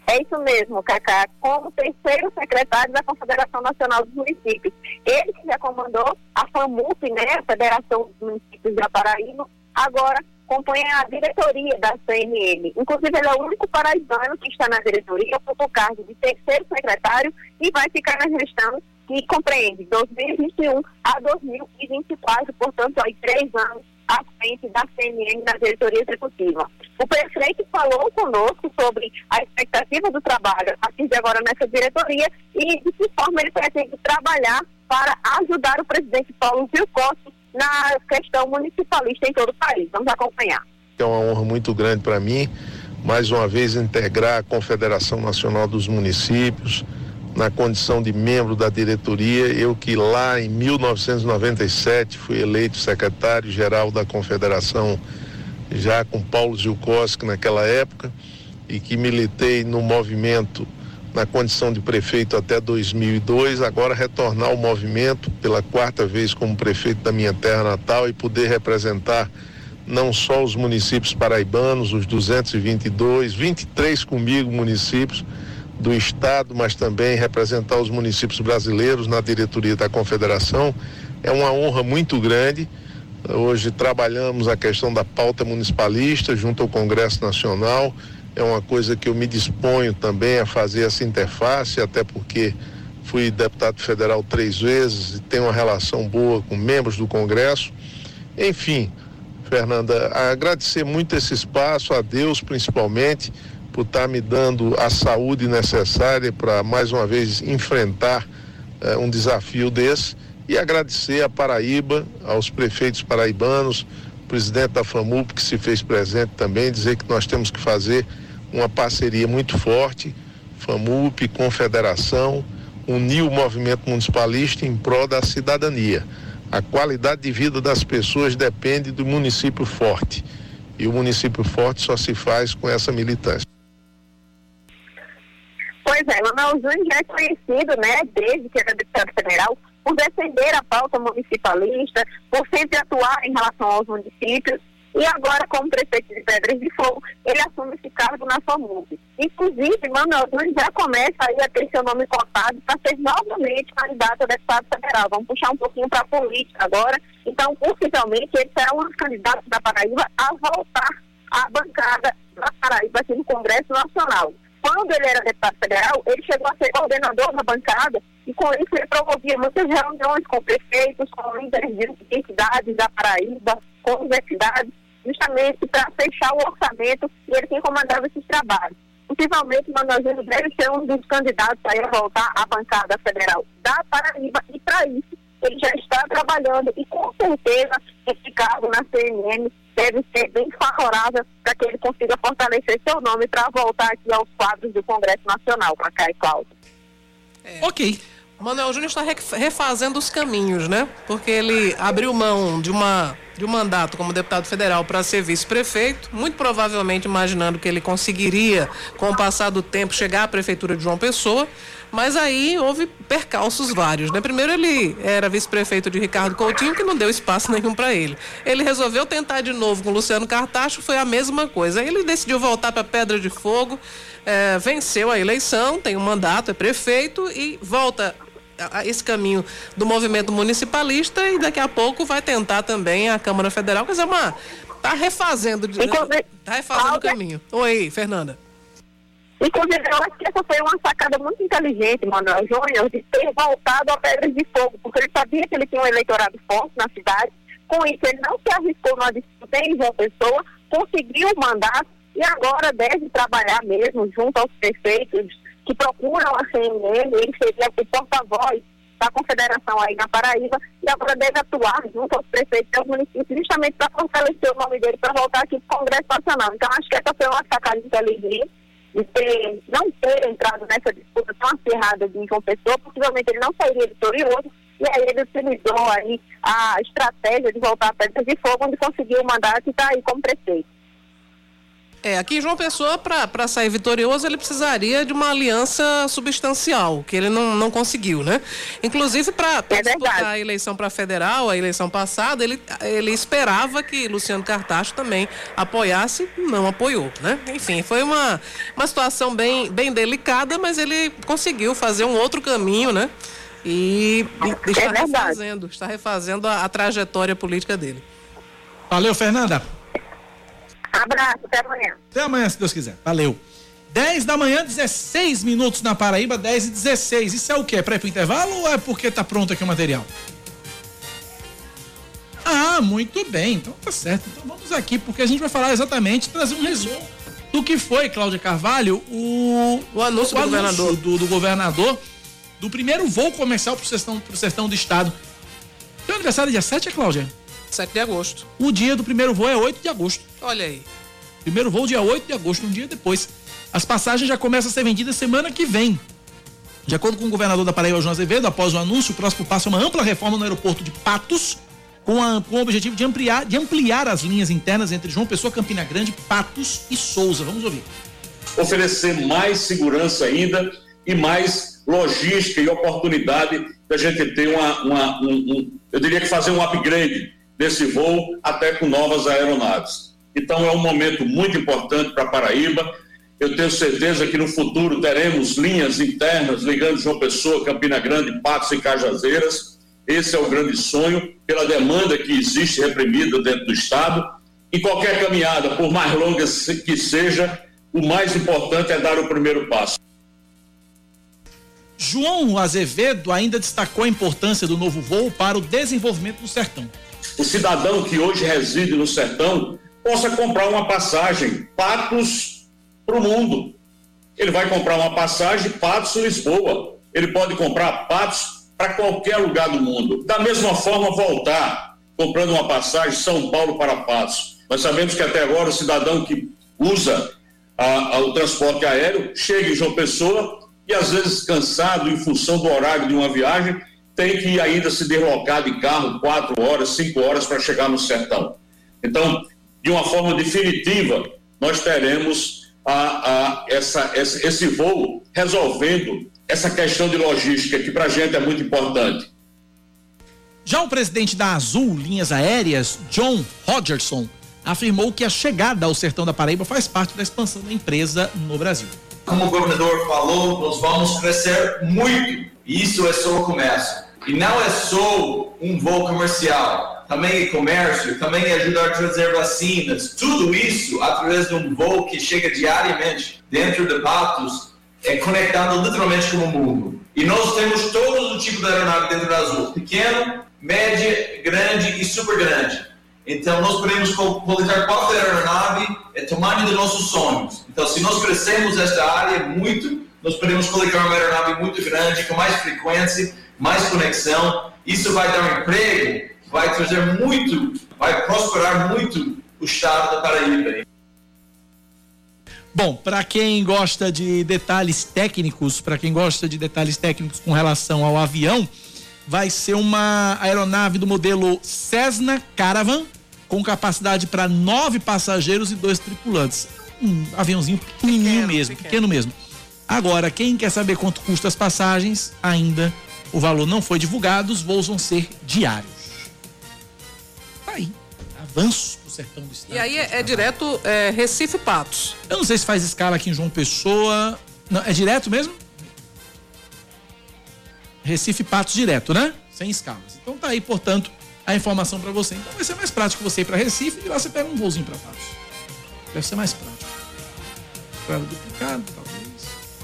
É isso mesmo, Cacá. Como terceiro secretário da Confederação Nacional dos Municípios. Ele que já comandou a FAMUP, né, a Federação dos Municípios da Paraíba, agora compõe a diretoria da CNM. Inclusive, ele é o único paraibano que está na diretoria, ocupa o cargo de terceiro secretário e vai ficar na gestão que compreende 2021 a 2024, portanto, aí três anos à frente da CNM na diretoria executiva. O prefeito falou conosco sobre a expectativa do trabalho a partir de agora nessa diretoria e de que forma ele pretende trabalhar para ajudar o presidente Paulo Gil na questão municipalista em todo o país. Vamos acompanhar.
É uma honra muito grande para mim, mais uma vez, integrar a Confederação Nacional dos Municípios na condição de membro da diretoria. Eu que lá em 1997 fui eleito secretário-geral da Confederação, já com Paulo Zilkowski naquela época, e que militei no movimento na condição de prefeito até 2002, agora retornar ao movimento pela quarta vez como prefeito da minha terra natal e poder representar não só os municípios paraibanos, os 222, 23 comigo municípios do estado, mas também representar os municípios brasileiros na diretoria da confederação. É uma honra muito grande. Hoje trabalhamos a questão da pauta municipalista junto ao Congresso Nacional. É uma coisa que eu me disponho também a fazer essa interface, até porque fui deputado federal três vezes e tenho uma relação boa com membros do Congresso. Enfim, Fernanda, agradecer muito esse espaço, a Deus principalmente, por estar me dando a saúde necessária para mais uma vez enfrentar eh, um desafio desse e agradecer a Paraíba, aos prefeitos paraibanos, presidente da FAMUP que se fez presente também, dizer que nós temos que fazer uma parceria muito forte, FAMUP, Confederação, unir o movimento municipalista em prol da cidadania. A qualidade de vida das pessoas depende do município forte. E o município forte só se faz com essa militância.
Pois é, Júnior já é conhecido, né, desde que era deputado federal, por defender a pauta municipalista, por sempre atuar em relação aos municípios e agora, como prefeito de Pedras de Fogo, ele assume esse cargo na FAMUB. Inclusive, Manuel Nunes já começa aí a ter seu nome cotado para ser novamente candidato a deputado federal. Vamos puxar um pouquinho para a política agora. Então, oficialmente, ele será um dos candidatos da Paraíba a voltar à bancada da Paraíba aqui no Congresso Nacional. Quando ele era deputado federal, ele chegou a ser coordenador da bancada e com isso ele promovia muitas reuniões com prefeitos, com líderes de entidades da Paraíba, com universidades justamente para fechar o orçamento e ele tem comandado esses trabalhos. Possivelmente, Manozinho deve ser um dos candidatos a voltar à bancada federal da Paraíba e para isso ele já está trabalhando e com certeza esse cargo na CNN deve ser bem favorável para que ele consiga fortalecer seu nome para voltar aqui aos quadros do Congresso Nacional, para cá e Cláudio.
É. Ok. Manuel Júnior está refazendo os caminhos, né? Porque ele abriu mão de uma de um mandato como deputado federal para ser vice-prefeito, muito provavelmente imaginando que ele conseguiria, com o passar do tempo, chegar à prefeitura de João Pessoa. Mas aí houve percalços vários, né? Primeiro ele era vice-prefeito de Ricardo Coutinho, que não deu espaço <laughs> nenhum para ele. Ele resolveu tentar de novo com Luciano Cartacho, foi a mesma coisa. Ele decidiu voltar para Pedra de Fogo, é, venceu a eleição, tem um mandato, é prefeito e volta esse caminho do movimento municipalista e daqui a pouco vai tentar também a Câmara Federal, quer dizer, uma tá refazendo, tá refazendo o caminho. Oi, Fernanda.
Inclusive, eu acho que essa foi uma sacada muito inteligente, Manuel Júnior, de ter voltado a Pedras de Fogo, porque ele sabia que ele tinha um eleitorado forte na cidade. Com isso, ele não se arriscou numa disputa em João Pessoa, conseguiu o mandato e agora deve trabalhar mesmo junto aos prefeitos que procuram a CNN, ele seria o porta-voz da confederação aí na Paraíba e agora deve atuar junto aos prefeitos aos municípios justamente para fortalecer o nome dele para voltar aqui para o Congresso Nacional. Então acho que essa foi uma sacada inteligente de ter, não ter entrado nessa disputa tão acirrada de João Pessoa, possivelmente ele não sairia vitorioso, e aí ele utilizou aí a estratégia de voltar a Pedras de Fogo, onde conseguiu o mandato e está aí como prefeito.
É, aqui João Pessoa, para sair vitorioso, ele precisaria de uma aliança substancial, que ele não, não conseguiu, né? Inclusive, para é disputar a eleição para federal, a eleição passada, ele, ele esperava que Luciano Cartacho também apoiasse, não apoiou, né? Enfim, foi uma, uma situação bem, bem delicada, mas ele conseguiu fazer um outro caminho, né? E, e está é refazendo, está refazendo a, a trajetória política dele.
Valeu, Fernanda.
Abraço, até amanhã.
Até amanhã, se Deus quiser. Valeu. 10 da manhã, 16 minutos na Paraíba, 10 e 16. Isso é o quê? É pra ir pro intervalo ou é porque tá pronto aqui o material? Ah, muito bem. Então tá certo. Então vamos aqui, porque a gente vai falar exatamente, trazer um resumo do que foi, Cláudia Carvalho, o,
o anúncio, o do, anúncio governador.
Do, do, governador do primeiro voo comercial pro sertão, pro sertão do estado. Seu aniversário é dia 7, Cláudia?
7 de agosto.
O dia do primeiro voo é 8 de agosto.
Olha aí.
Primeiro voo dia 8 de agosto, um dia depois. As passagens já começam a ser vendidas semana que vem. De acordo com o governador da Paraíba, João Azevedo, após o anúncio, o próximo passo é uma ampla reforma no aeroporto de Patos, com, a, com o objetivo de ampliar, de ampliar as linhas internas entre João Pessoa, Campina Grande, Patos e Souza. Vamos ouvir.
Oferecer mais segurança ainda e mais logística e oportunidade da gente ter uma, uma um, um, eu diria que fazer um upgrade desse voo, até com novas aeronaves. Então é um momento muito importante para Paraíba. Eu tenho certeza que no futuro teremos linhas internas ligando João Pessoa, Campina Grande, Patos e Cajazeiras. Esse é o grande sonho, pela demanda que existe reprimida dentro do Estado. Em qualquer caminhada, por mais longa que seja, o mais importante é dar o primeiro passo.
João Azevedo ainda destacou a importância do novo voo para o desenvolvimento do sertão.
O cidadão que hoje reside no sertão possa comprar uma passagem Patos para o mundo. Ele vai comprar uma passagem Patos Lisboa. Ele pode comprar Patos para qualquer lugar do mundo. Da mesma forma, voltar comprando uma passagem São Paulo para Patos. Nós sabemos que até agora o cidadão que usa a, a, o transporte aéreo chega em João Pessoa e às vezes cansado em função do horário de uma viagem tem que ainda se deslocar de carro quatro horas, cinco horas para chegar no sertão. Então, de uma forma definitiva, nós teremos a, a, essa, esse, esse voo resolvendo essa questão de logística, que para a gente é muito importante.
Já o presidente da Azul Linhas Aéreas, John Rogerson, afirmou que a chegada ao sertão da Paraíba faz parte da expansão da empresa no Brasil.
Como o governador falou, nós vamos crescer muito. E isso é só o começo. E não é só um voo comercial, também é comércio, também é ajudar a trazer vacinas. Tudo isso através de um voo que chega diariamente dentro de Patos, é conectado literalmente com o mundo. E nós temos todos os tipos de aeronave dentro da Azul: pequeno, média, grande e super grande. Então, nós podemos colocar qualquer aeronave, é tamanho dos nossos sonhos. Então, se nós crescemos esta área muito, nós podemos colocar uma aeronave muito grande, com mais frequência, mais conexão. Isso vai dar um emprego, vai trazer muito, vai prosperar muito o estado da Paraíba.
Bom, para quem gosta de detalhes técnicos, para quem gosta de detalhes técnicos com relação ao avião, vai ser uma aeronave do modelo Cessna Caravan com capacidade para nove passageiros e dois tripulantes. Um aviãozinho pequenininho pequeno, mesmo, pequeno. pequeno mesmo. Agora, quem quer saber quanto custa as passagens, ainda o valor não foi divulgado, os voos vão ser diários. Tá aí, avanço pro sertão do estado.
E aí é, é direto é, Recife Patos.
Eu não sei se faz escala aqui em João Pessoa. Não, é direto mesmo? Recife Patos direto, né? Sem escalas. Então tá aí, portanto, a informação para você. Então vai ser mais prático você ir para Recife e lá você pega um voozinho para Patos. Deve ser mais prático. Estrada duplicada, talvez.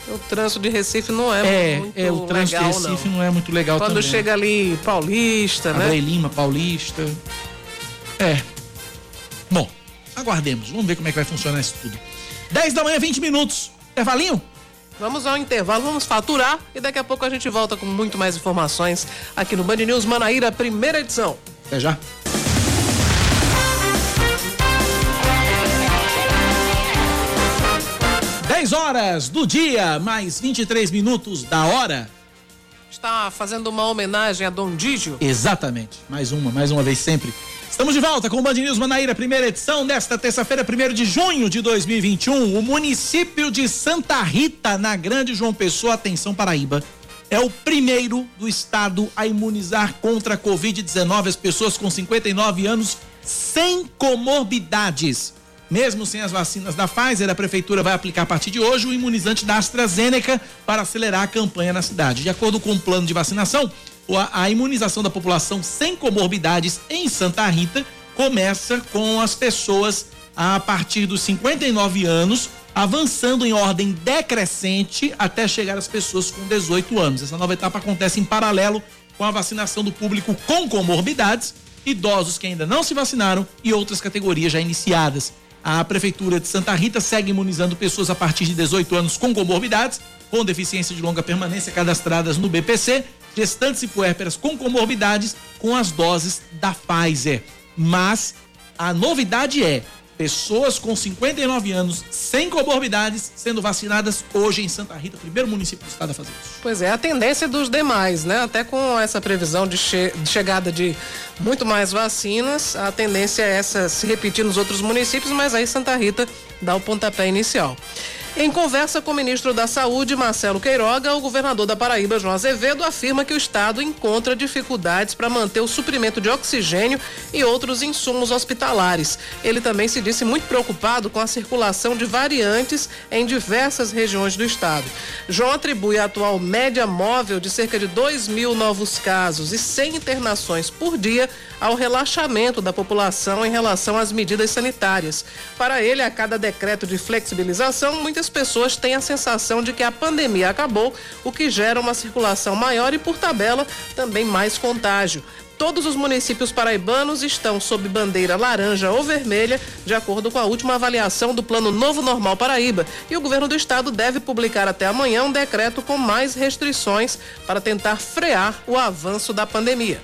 O trânsito de Recife não é, é muito
É, o trânsito
legal,
de Recife
não.
não. é muito legal
Quando
também.
chega ali Paulista, né?
André Lima, Paulista. É. Bom, aguardemos. Vamos ver como é que vai funcionar isso tudo. 10 da manhã, 20 minutos. Intervalinho?
Vamos ao intervalo, vamos faturar e daqui a pouco a gente volta com muito mais informações aqui no Band News Manaíra, primeira edição.
Até já. Dez horas do dia, mais 23 minutos da hora.
Está fazendo uma homenagem a Dom Dígio.
Exatamente. Mais uma, mais uma vez sempre. Estamos de volta com o Band News Manaíra, primeira edição desta terça-feira, 1 de junho de 2021. O município de Santa Rita, na Grande João Pessoa, atenção Paraíba, é o primeiro do estado a imunizar contra a Covid-19 as pessoas com 59 anos sem comorbidades. Mesmo sem as vacinas da Pfizer, a prefeitura vai aplicar a partir de hoje o imunizante da AstraZeneca para acelerar a campanha na cidade. De acordo com o plano de vacinação, a imunização da população sem comorbidades em Santa Rita começa com as pessoas a partir dos 59 anos, avançando em ordem decrescente até chegar às pessoas com 18 anos. Essa nova etapa acontece em paralelo com a vacinação do público com comorbidades, idosos que ainda não se vacinaram e outras categorias já iniciadas. A Prefeitura de Santa Rita segue imunizando pessoas a partir de 18 anos com comorbidades, com deficiência de longa permanência cadastradas no BPC, gestantes e puérperas com comorbidades com as doses da Pfizer. Mas a novidade é pessoas com 59 anos sem comorbidades sendo vacinadas hoje em Santa Rita, primeiro município do estado a fazer isso.
Pois é, a tendência dos demais, né? Até com essa previsão de, che de chegada de muito mais vacinas, a tendência é essa se repetir nos outros municípios, mas aí Santa Rita dá o pontapé inicial. Em conversa com o ministro da Saúde, Marcelo Queiroga, o governador da Paraíba, João Azevedo, afirma que o estado encontra dificuldades para manter o suprimento de oxigênio e outros insumos hospitalares. Ele também se disse muito preocupado com a circulação de variantes em diversas regiões do estado. João atribui a atual média móvel de cerca de 2 mil novos casos e 100 internações por dia ao relaxamento da população em relação às medidas sanitárias. Para ele, a cada decreto de flexibilização, muitas pessoas têm a sensação de que a pandemia acabou, o que gera uma circulação maior e, por tabela, também mais contágio. Todos os municípios paraibanos estão sob bandeira laranja ou vermelha, de acordo com a última avaliação do Plano Novo Normal Paraíba. E o governo do estado deve publicar até amanhã um decreto com mais restrições para tentar frear o avanço da pandemia.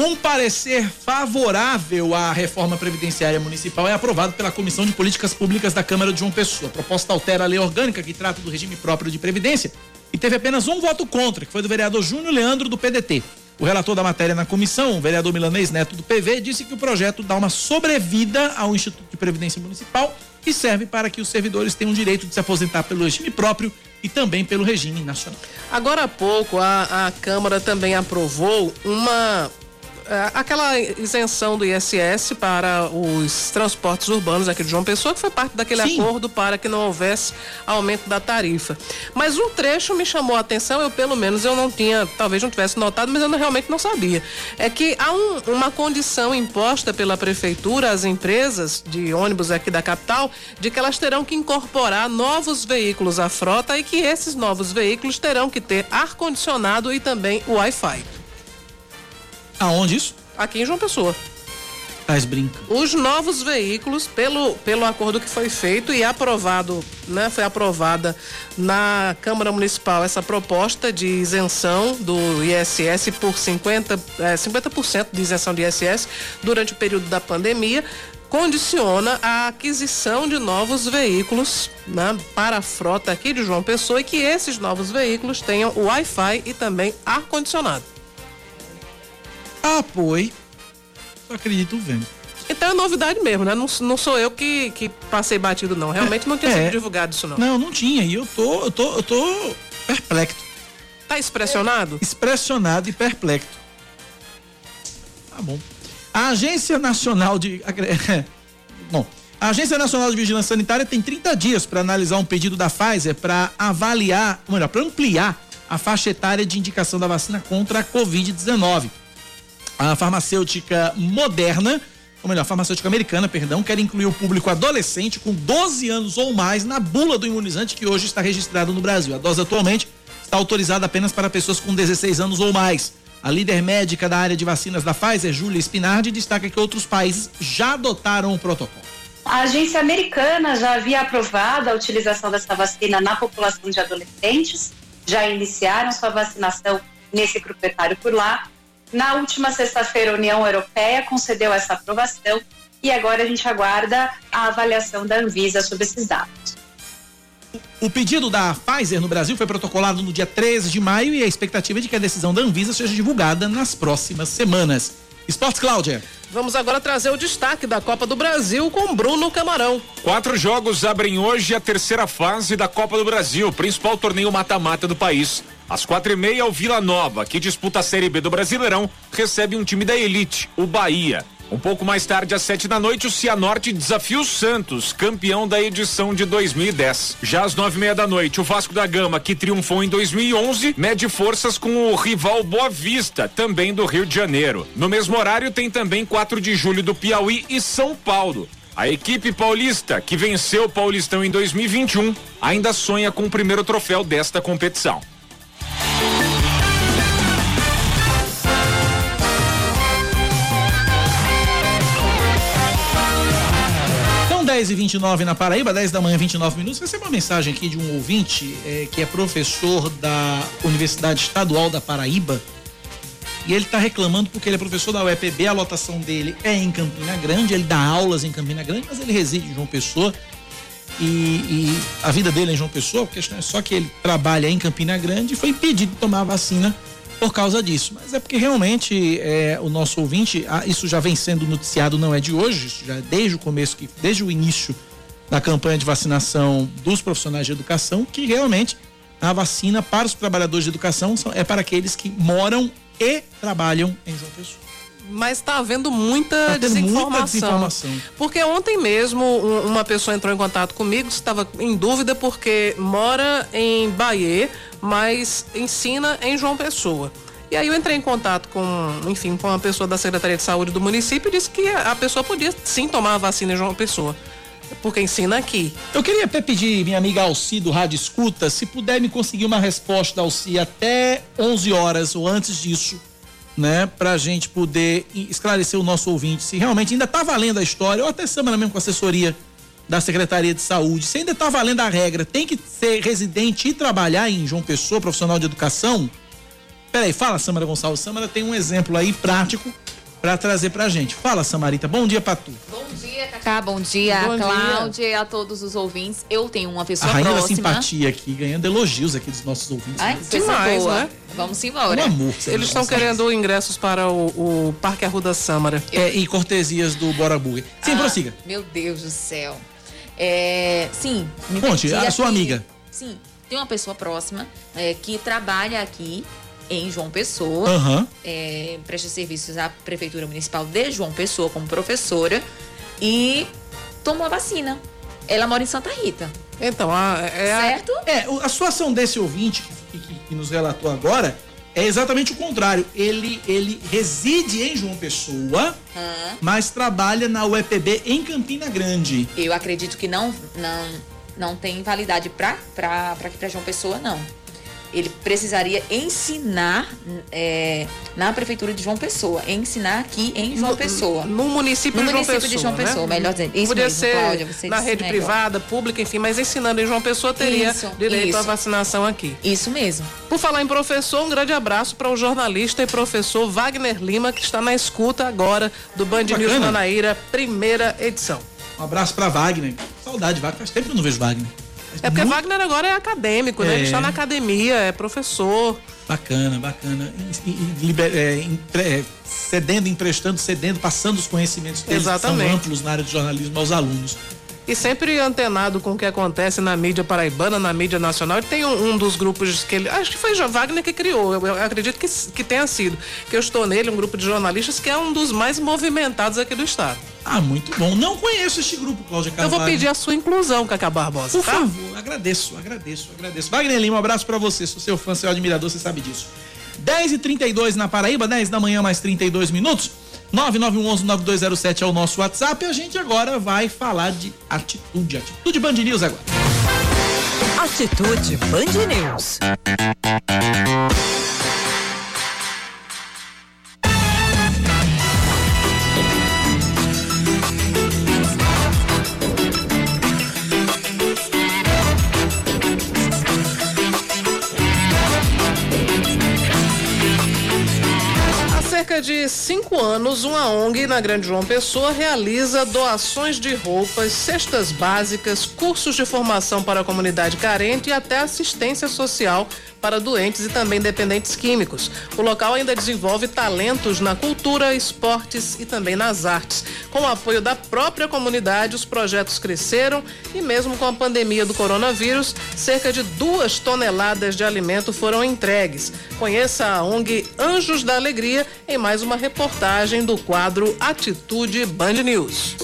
Um parecer favorável à reforma previdenciária municipal é aprovado pela Comissão de Políticas Públicas da Câmara de João Pessoa. A proposta altera a lei orgânica que trata do regime próprio de previdência e teve apenas um voto contra, que foi do vereador Júnior Leandro do PDT. O relator da matéria na comissão, o vereador Milanês Neto do PV, disse que o projeto dá uma sobrevida ao Instituto de Previdência Municipal e serve para que os servidores tenham o direito de se aposentar pelo regime próprio e também pelo regime nacional.
Agora há pouco, a, a Câmara também aprovou uma aquela isenção do ISS para os transportes urbanos aqui de João Pessoa, que foi parte daquele Sim. acordo para que não houvesse aumento da tarifa. Mas um trecho me chamou a atenção, eu pelo menos eu não tinha, talvez não tivesse notado, mas eu não, realmente não sabia. É que há um, uma condição imposta pela prefeitura às empresas de ônibus aqui da capital de que elas terão que incorporar novos veículos à frota e que esses novos veículos terão que ter ar condicionado e também Wi-Fi.
Aonde isso?
Aqui em João Pessoa.
Tais brinca.
Os novos veículos, pelo, pelo acordo que foi feito e aprovado, né? Foi aprovada na Câmara Municipal essa proposta de isenção do ISS por 50%, é, 50% de isenção de ISS durante o período da pandemia condiciona a aquisição de novos veículos né, para a frota aqui de João Pessoa e que esses novos veículos tenham Wi-Fi e também ar-condicionado.
Apoie. Só acredito vendo.
Então é novidade mesmo, né? Não, não sou eu que, que passei batido, não. Realmente não tinha é, sido divulgado isso, não.
Não, não tinha. E eu tô, eu tô, eu tô perplexo.
Tá expressionado?
É, expressionado e perplexo. Tá bom. A Agência Nacional de. <laughs> Bom, a Agência Nacional de Vigilância Sanitária tem 30 dias para analisar um pedido da Pfizer para avaliar, ou melhor, para ampliar a faixa etária de indicação da vacina contra a Covid-19. A farmacêutica moderna, ou melhor, a farmacêutica americana, perdão, quer incluir o público adolescente com 12 anos ou mais na bula do imunizante que hoje está registrado no Brasil. A dose atualmente está autorizada apenas para pessoas com 16 anos ou mais. A líder médica da área de vacinas da Pfizer, Júlia Spinardi, destaca que outros países já adotaram o protocolo.
A agência americana já havia aprovado a utilização dessa vacina na população de adolescentes, já iniciaram sua vacinação nesse grupo etário por lá. Na última sexta-feira, a União Europeia concedeu essa aprovação e agora a gente aguarda a avaliação da Anvisa sobre esses dados.
O pedido da Pfizer no Brasil foi protocolado no dia 13 de maio e a expectativa é de que a decisão da Anvisa seja divulgada nas próximas semanas. Esportes Cláudia.
Vamos agora trazer o destaque da Copa do Brasil com Bruno Camarão.
Quatro jogos abrem hoje a terceira fase da Copa do Brasil, principal torneio mata-mata do país. Às quatro e meia, o Vila Nova, que disputa a Série B do Brasileirão, recebe um time da elite, o Bahia. Um pouco mais tarde, às sete da noite, o Cianorte desafia o Santos, campeão da edição de 2010. Já às nove e meia da noite, o Vasco da Gama, que triunfou em 2011, mede forças com o rival Boa Vista, também do Rio de Janeiro. No mesmo horário, tem também 4 de julho do Piauí e São Paulo. A equipe paulista, que venceu o Paulistão em 2021, ainda sonha com o primeiro troféu desta competição.
10 e 29 na Paraíba, 10 da manhã, 29 minutos. Recebo uma mensagem aqui de um ouvinte é, que é professor da Universidade Estadual da Paraíba. E ele está reclamando porque ele é professor da UEPB, a lotação dele é em Campina Grande, ele dá aulas em Campina Grande, mas ele reside em João Pessoa e, e, a vida dele é em João Pessoa, a questão é só que ele trabalha em Campina Grande e foi impedido de tomar a vacina por causa disso. Mas é porque realmente é, o nosso ouvinte, ah, isso já vem sendo noticiado, não é de hoje, isso já é desde o começo, desde o início da campanha de vacinação dos profissionais de educação, que realmente a vacina para os trabalhadores de educação é para aqueles que moram e trabalham em João Pessoa
mas está havendo muita, tá desinformação. muita desinformação. Porque ontem mesmo um, uma pessoa entrou em contato comigo, estava em dúvida porque mora em Bahia, mas ensina em João Pessoa. E aí eu entrei em contato com, enfim, com uma pessoa da Secretaria de Saúde do município e disse que a pessoa podia sim tomar a vacina em João Pessoa. Porque ensina aqui.
Eu queria até pedir minha amiga Alci do Rádio Escuta, se puder me conseguir uma resposta, Alci, até 11 horas ou antes disso, né, para a gente poder esclarecer o nosso ouvinte se realmente ainda está valendo a história, ou até semana mesmo com assessoria da Secretaria de Saúde, se ainda está valendo a regra, tem que ser residente e trabalhar em João Pessoa, profissional de educação. Peraí, fala, Samara Gonçalves. Samara tem um exemplo aí prático para trazer pra gente. Fala, Samarita. Bom dia pra tu.
Bom dia, Cacá. Bom dia, Bom Cláudia e a todos os ouvintes. Eu tenho uma pessoa
a rainha
próxima.
da simpatia aqui, ganhando elogios aqui dos nossos ouvintes.
Ai, demais, boa. né? Vamos embora.
Um amor, Eles estão querendo ingressos para o, o Parque Arruda Samara.
É, e cortesias do Bora Burger. Sim, ah, prossiga.
Meu Deus do céu. É, sim.
Me Conte, a sua amiga.
Sim, tem uma pessoa próxima é, que trabalha aqui em João Pessoa,
uhum.
é, presta serviços à Prefeitura Municipal de João Pessoa como professora e tomou a vacina. Ela mora em Santa Rita.
Então, a, é
certo?
A, é, a situação desse ouvinte que, que, que, nos relatou agora é exatamente o contrário. Ele, ele reside em João Pessoa, hum. mas trabalha na UEPB em Campina Grande.
Eu acredito que não, não, não tem validade para João Pessoa, não ele precisaria ensinar é, na prefeitura de João Pessoa, ensinar aqui em João Pessoa.
No, no município,
no
de, João
município
Pessoa,
de João Pessoa,
né?
melhor dizendo. Isso
Podia
mesmo,
ser
Cláudia, você
na rede melhor. privada, pública, enfim, mas ensinando em João Pessoa teria isso, direito isso. à vacinação aqui.
Isso mesmo.
Por falar em professor, um grande abraço para o jornalista e professor Wagner Lima, que está na escuta agora do Band Bacana. News Manaíra, primeira edição.
Um abraço para Wagner. Saudade, Wagner. Faz tempo que eu não vejo Wagner.
É porque Muito... Wagner agora é acadêmico, né? Ele está na academia, é professor.
Bacana, bacana. E, e, liber, é, entre, é, cedendo, emprestando, cedendo, passando os conhecimentos deles Exatamente. que são amplos na área de jornalismo aos alunos.
E sempre antenado com o que acontece na mídia paraibana, na mídia nacional. Tem um, um dos grupos que ele. Acho que foi Wagner que criou, eu, eu, acredito que, que tenha sido. Que eu estou nele, um grupo de jornalistas que é um dos mais movimentados aqui do estado.
Ah, muito bom. Não conheço este grupo, Cláudia Carvalho.
Eu vou pedir a sua inclusão, Cacá Barbosa.
Por tá? favor, agradeço, agradeço, agradeço. Wagner Lima, um abraço para você. Sou seu fã, seu admirador, você sabe disso. 10 e 32 na Paraíba, 10 da manhã, mais 32 minutos. 9911-9207 é o nosso WhatsApp. E a gente agora vai falar de atitude. Atitude Band News agora.
Atitude Band News.
Cerca de cinco anos, uma ONG na Grande João Pessoa realiza doações de roupas, cestas básicas, cursos de formação para a comunidade carente e até assistência social para doentes e também dependentes químicos. O local ainda desenvolve talentos na cultura, esportes e também nas artes. Com o apoio da própria comunidade, os projetos cresceram e, mesmo com a pandemia do coronavírus, cerca de duas toneladas de alimento foram entregues. Conheça a ONG Anjos da Alegria em mais uma reportagem do quadro Atitude Band News.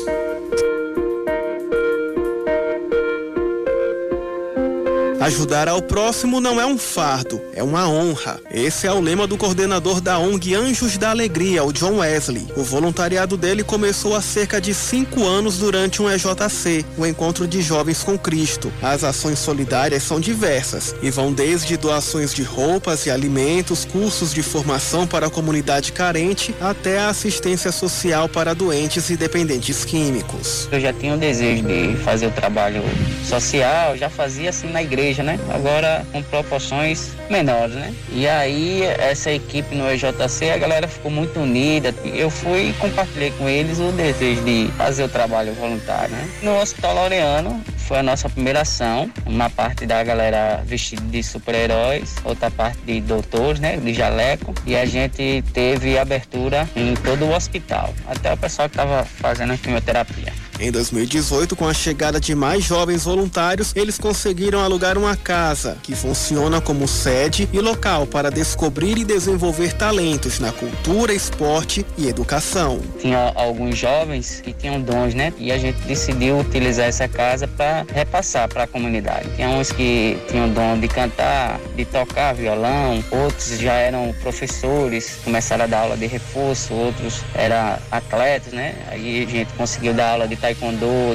Ajudar ao próximo não é um fardo, é uma honra. Esse é o lema do coordenador da ONG Anjos da Alegria, o John Wesley. O voluntariado dele começou há cerca de cinco anos durante um EJC, o Encontro de Jovens com Cristo. As ações solidárias são diversas e vão desde doações de roupas e alimentos, cursos de formação para a comunidade carente, até a assistência social para doentes e dependentes químicos.
Eu já tinha o desejo de fazer o trabalho social, já fazia assim na igreja igreja, né? Agora com proporções menores, né? E aí essa equipe no EJC, a galera ficou muito unida. Eu fui e compartilhei com eles o desejo de fazer o trabalho voluntário, né? No Hospital Laureano foi a nossa primeira ação, uma parte da galera vestida de super-heróis, outra parte de doutores, né, de jaleco, e a gente teve abertura em todo o hospital, até o pessoal que estava fazendo a quimioterapia.
Em 2018, com a chegada de mais jovens voluntários, eles conseguiram alugar uma casa que funciona como sede e local para descobrir e desenvolver talentos na cultura, esporte e educação.
Tinha alguns jovens que tinham dons, né? E a gente decidiu utilizar essa casa para repassar para a comunidade. Tinha uns que tinham dom de cantar, de tocar violão, outros já eram professores, começaram a dar aula de reforço, outros eram atletas, né? Aí a gente conseguiu dar aula de taekwondo,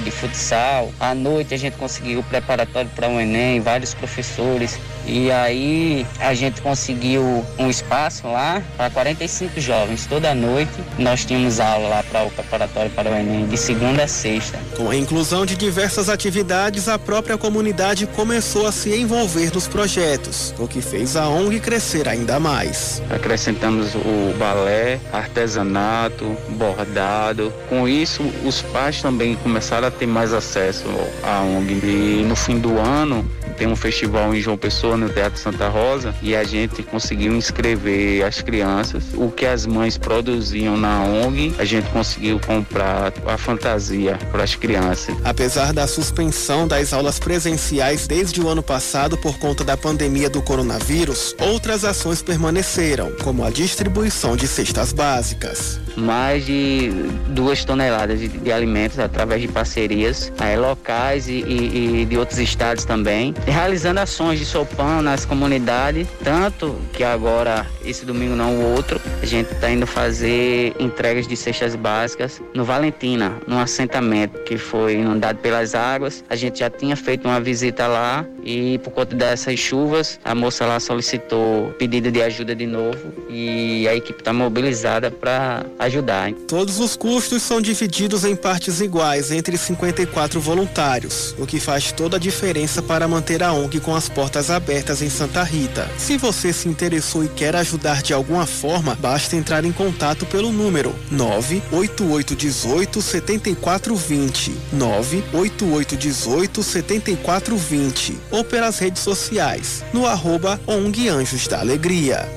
de futsal. À noite a gente conseguiu o preparatório para o Enem, vários professores. E aí a gente conseguiu um espaço lá para 45 jovens. Toda noite nós tínhamos aula lá para o preparatório para o Enem, de segunda a sexta.
Com a inclusão de diversas atividades, a própria comunidade começou a se envolver nos projetos, o que fez a ONG crescer ainda mais.
Acrescentamos o balé, artesanato, bordado. Com isso, os pais também começaram a ter mais acesso à ONG. E no fim do ano, tem um festival em João Pessoa, no Teatro Santa Rosa, e a gente conseguiu inscrever as crianças. O que as mães produziam na ONG, a gente conseguiu comprar a fantasia para as crianças.
Apesar da suspensão das aulas presenciais desde o ano passado por conta da pandemia do coronavírus, outras ações permaneceram, como a distribuição de cestas básicas.
Mais de duas toneladas de, de alimentos através de parcerias aí, locais e, e, e de outros estados também, realizando ações de sopão nas comunidades, tanto que agora, esse domingo não o outro, a gente está indo fazer entregas de cestas básicas no Valentina, num assentamento que foi inundado pelas águas. A gente já tinha feito uma visita lá e por conta dessas chuvas, a moça lá solicitou pedido de ajuda de novo e a equipe está mobilizada para ajudar.
Todos os custos são divididos em partes iguais entre 54 voluntários, o que faz toda a diferença para manter a ONG com as portas abertas em Santa Rita. Se você se interessou e quer ajudar de alguma forma, basta entrar em contato pelo número 98818 7420 98818 7420 ou pelas redes sociais no arroba ONG Anjos da Alegria.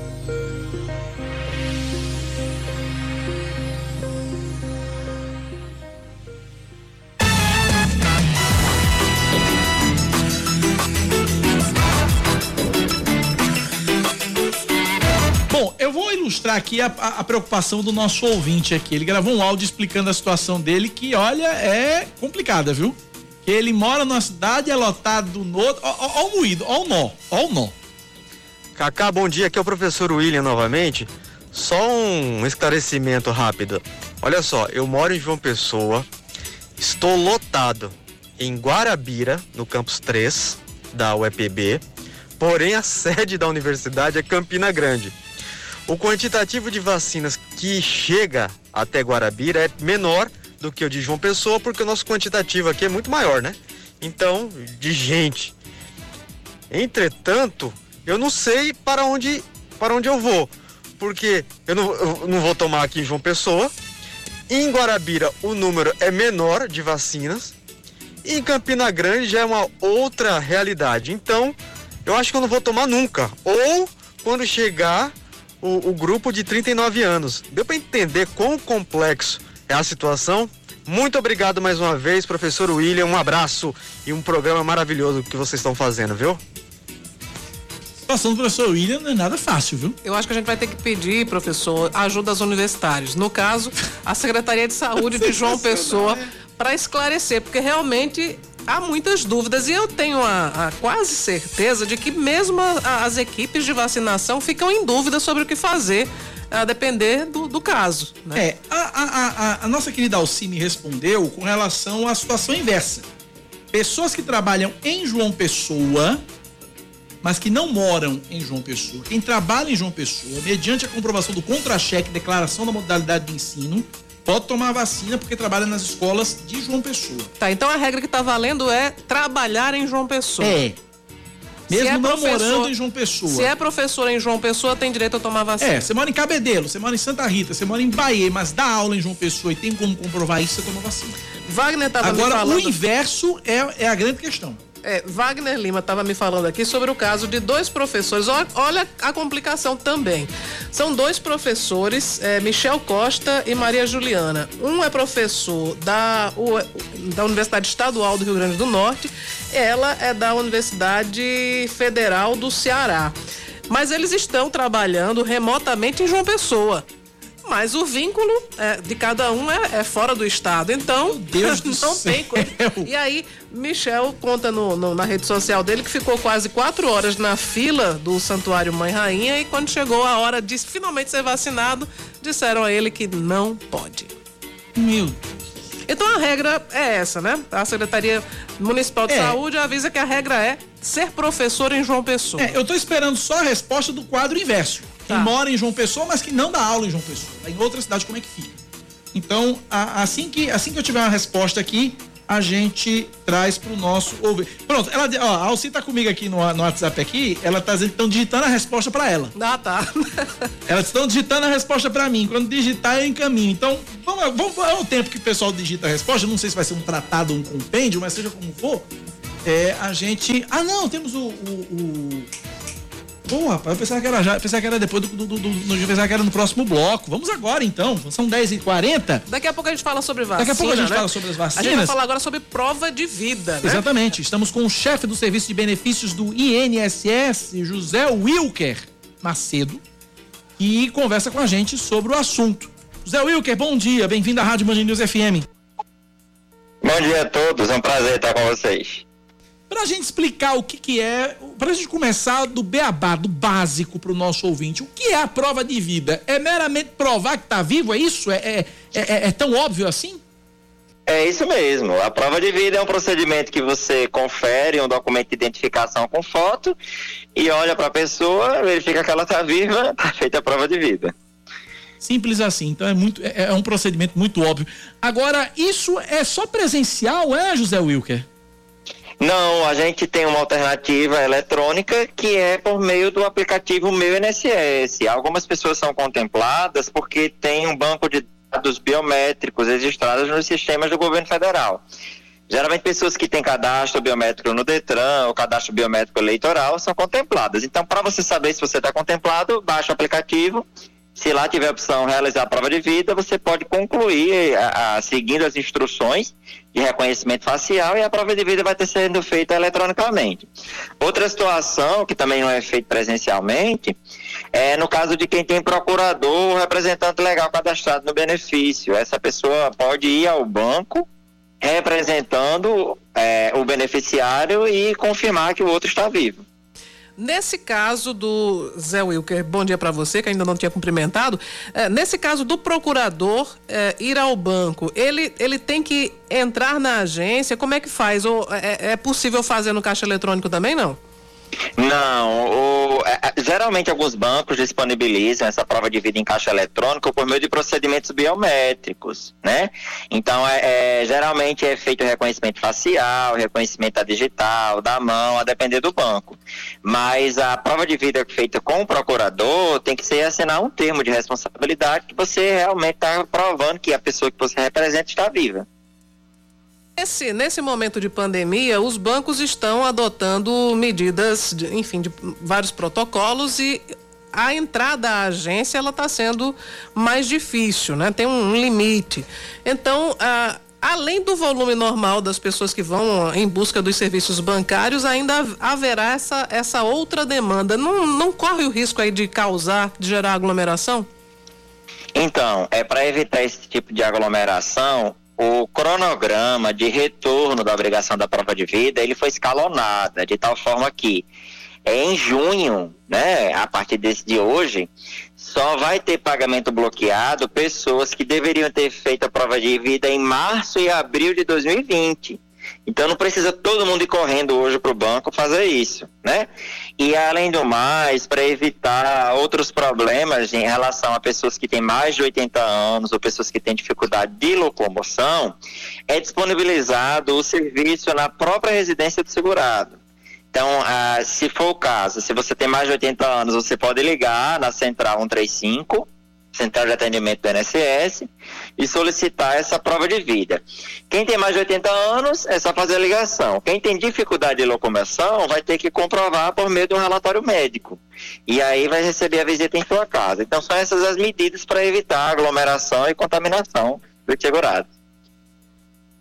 Ilustrar aqui a, a, preocupação do nosso ouvinte aqui. Ele gravou um áudio explicando a situação dele que, olha, é complicada, viu? Que ele mora numa cidade, é lotado no outro. Ó, ó, ó o moído, ó o nó, ó o nó.
Cacá, bom dia. Aqui é o professor William novamente. Só um esclarecimento rápido. Olha só, eu moro em João Pessoa, estou lotado em Guarabira, no campus 3 da UEPB, porém a <laughs> sede da universidade é Campina Grande. O quantitativo de vacinas que chega até Guarabira é menor do que o de João Pessoa, porque o nosso quantitativo aqui é muito maior, né? Então, de gente. Entretanto, eu não sei para onde para onde eu vou, porque eu não, eu não vou tomar aqui em João Pessoa. Em Guarabira o número é menor de vacinas. Em Campina Grande já é uma outra realidade. Então, eu acho que eu não vou tomar nunca. Ou quando chegar o, o grupo de 39 anos. Deu para entender quão complexo é a situação? Muito obrigado mais uma vez, professor William. Um abraço e um programa maravilhoso que vocês estão fazendo, viu?
A situação do professor William não é nada fácil, viu?
Eu acho que a gente vai ter que pedir, professor, ajuda aos universitários. No caso, a Secretaria de Saúde de João Pessoa, para esclarecer, porque realmente há muitas dúvidas e eu tenho a, a quase certeza de que mesmo a, as equipes de vacinação ficam em dúvida sobre o que fazer a depender do, do caso. Né?
É, a, a, a, nossa querida Alcine respondeu com relação à situação inversa. Pessoas que trabalham em João Pessoa, mas que não moram em João Pessoa. Quem trabalha em João Pessoa, mediante a comprovação do contra-cheque, declaração da modalidade de ensino, pode tomar a vacina porque trabalha nas escolas de João Pessoa.
Tá, então a regra que tá valendo é trabalhar em João Pessoa.
É. Mesmo é não morando em João Pessoa.
Se é professor em João Pessoa, tem direito a tomar vacina.
É, você mora em Cabedelo, você mora em Santa Rita, você mora em Bahia, mas dá aula em João Pessoa e tem como comprovar isso, você toma vacina.
Wagner estava
Agora,
me falando...
o inverso é, é a grande questão.
É, Wagner Lima estava me falando aqui sobre o caso de dois professores. Olha, a complicação também. São dois professores, é, Michel Costa e Maria Juliana. Um é professor da, da Universidade Estadual do Rio Grande do Norte, ela é da Universidade Federal do Ceará. Mas eles estão trabalhando remotamente em João Pessoa mas o vínculo é, de cada um é, é, fora do estado. Então, <laughs> não tem coisa. E aí, Michel conta no, no, na rede social dele que ficou quase quatro horas na fila do Santuário Mãe Rainha e quando chegou a hora de finalmente ser vacinado, disseram a ele que não pode.
Meu
então a regra é essa, né? A Secretaria Municipal de é. Saúde avisa que a regra é ser professor em João Pessoa.
É, eu estou esperando só a resposta do quadro inverso. Tá. Quem mora em João Pessoa, mas que não dá aula em João Pessoa. Em outra cidade, como é que fica? Então, a, assim, que, assim que eu tiver uma resposta aqui, a gente traz pro nosso ouvir. Pronto, ela, ó, a Alci tá comigo aqui no, no WhatsApp aqui, ela tá dizendo que estão digitando a resposta para ela.
Ah, tá. <laughs>
Elas estão digitando a resposta para mim. Quando digitar, eu encaminho. Então, vamos, vamos, é o tempo que o pessoal digita a resposta. Não sei se vai ser um tratado, um compêndio, mas seja como for. É, a gente. Ah, não, temos o, o, o Pô, rapaz, eu pensava que era já, pensava que era depois do, do, do, do eu pensava que era no próximo bloco. Vamos agora então, são 10h40.
Daqui a pouco a gente fala sobre vacina.
Daqui a pouco a gente
né?
fala sobre as vacinas.
A gente vai falar agora sobre prova de vida, né?
Exatamente. Estamos com o chefe do Serviço de Benefícios do INSS, José Wilker Macedo, e conversa com a gente sobre o assunto. José Wilker, bom dia, bem-vindo à Rádio Band News FM.
Bom dia a todos, é um prazer estar com vocês.
Para a gente explicar o que, que é, para a gente começar do beabá, do básico para o nosso ouvinte, o que é a prova de vida? É meramente provar que está vivo? É isso? É, é, é, é tão óbvio assim?
É isso mesmo. A prova de vida é um procedimento que você confere um documento de identificação com foto e olha para a pessoa, verifica que ela está viva, está <laughs> feita a prova de vida.
Simples assim. Então é muito é, é um procedimento muito óbvio. Agora, isso é só presencial, é, José Wilker?
Não, a gente tem uma alternativa eletrônica que é por meio do aplicativo Meu INSS. Algumas pessoas são contempladas porque tem um banco de dados biométricos registrados nos sistemas do governo federal. Geralmente pessoas que têm cadastro biométrico no Detran ou cadastro biométrico eleitoral são contempladas. Então, para você saber se você está contemplado, baixa o aplicativo se lá tiver a opção realizar a prova de vida, você pode concluir a, a, seguindo as instruções de reconhecimento facial e a prova de vida vai ter sendo feita eletronicamente. Outra situação que também não é feita presencialmente é no caso de quem tem procurador ou representante legal cadastrado no benefício. Essa pessoa pode ir ao banco representando é, o beneficiário e confirmar que o outro está vivo.
Nesse caso do Zé Wilker, bom dia para você, que ainda não tinha cumprimentado. É, nesse caso do procurador é, ir ao banco, ele, ele tem que entrar na agência, como é que faz? Ou é, é possível fazer no caixa eletrônico também, não?
Não, o, é, é, geralmente alguns bancos disponibilizam essa prova de vida em caixa eletrônico por meio de procedimentos biométricos, né? Então, é, é, geralmente é feito reconhecimento facial, reconhecimento digital, da mão, a depender do banco. Mas a prova de vida feita com o procurador tem que ser assinar um termo de responsabilidade que você realmente está provando que a pessoa que você representa está viva.
Nesse, nesse momento de pandemia, os bancos estão adotando medidas, de, enfim, de vários protocolos e a entrada à agência ela está sendo mais difícil, né? Tem um, um limite. Então, a, além do volume normal das pessoas que vão em busca dos serviços bancários, ainda haverá essa, essa outra demanda. Não, não corre o risco aí de causar, de gerar aglomeração?
Então, é para evitar esse tipo de aglomeração, o cronograma de retorno da obrigação da prova de vida ele foi escalonada de tal forma que em junho, né, a partir desse de hoje, só vai ter pagamento bloqueado pessoas que deveriam ter feito a prova de vida em março e abril de 2020. Então não precisa todo mundo ir correndo hoje para o banco fazer isso, né? E além do mais, para evitar outros problemas em relação a pessoas que têm mais de 80 anos ou pessoas que têm dificuldade de locomoção, é disponibilizado o serviço na própria residência do segurado. Então, ah, se for o caso, se você tem mais de 80 anos, você pode ligar na central 135 central de atendimento do INSS e solicitar essa prova de vida. Quem tem mais de 80 anos é só fazer a ligação. Quem tem dificuldade de locomoção vai ter que comprovar por meio de um relatório médico. E aí vai receber a visita em sua casa. Então são essas as medidas para evitar aglomeração e contaminação do segurado.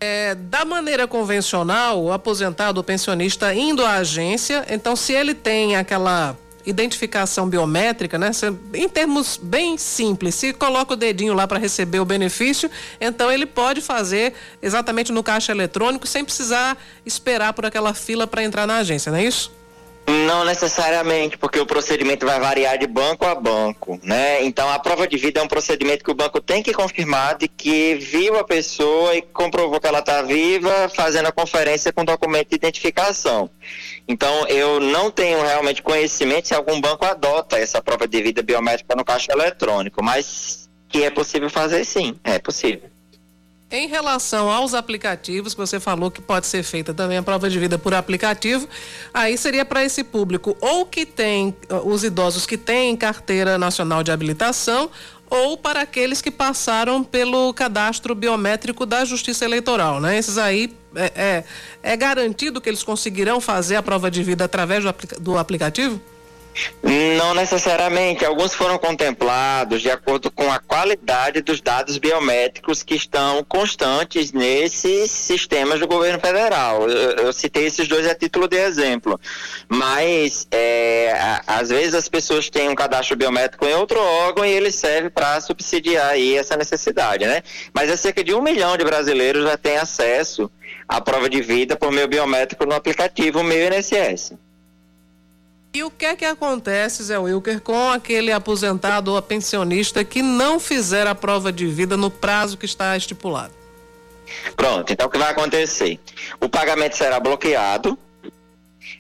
É, da maneira convencional, o aposentado ou pensionista indo à agência, então se ele tem aquela identificação biométrica, né? Cê, em termos bem simples, se coloca o dedinho lá para receber o benefício, então ele pode fazer exatamente no caixa eletrônico sem precisar esperar por aquela fila para entrar na agência, não é isso?
Não necessariamente, porque o procedimento vai variar de banco a banco, né? Então a prova de vida é um procedimento que o banco tem que confirmar de que viu a pessoa e comprovou que ela está viva, fazendo a conferência com documento de identificação. Então eu não tenho realmente conhecimento se algum banco adota essa prova de vida biométrica no caixa eletrônico, mas que é possível fazer sim, é possível.
Em relação aos aplicativos, que você falou que pode ser feita também a prova de vida por aplicativo, aí seria para esse público ou que tem os idosos que têm carteira nacional de habilitação ou para aqueles que passaram pelo cadastro biométrico da Justiça Eleitoral, né? Esses aí é, é, é garantido que eles conseguirão fazer a prova de vida através do, do aplicativo?
Não necessariamente. Alguns foram contemplados de acordo com a qualidade dos dados biométricos que estão constantes nesses sistemas do governo federal. Eu, eu citei esses dois a título de exemplo. Mas, é, às vezes, as pessoas têm um cadastro biométrico em outro órgão e ele serve para subsidiar aí essa necessidade, né? Mas é cerca de um milhão de brasileiros já têm acesso à prova de vida por meio biométrico no aplicativo Meu INSS.
E o que é que acontece, Zé Wilker, com aquele aposentado ou pensionista que não fizer a prova de vida no prazo que está estipulado?
Pronto, então o que vai acontecer? O pagamento será bloqueado,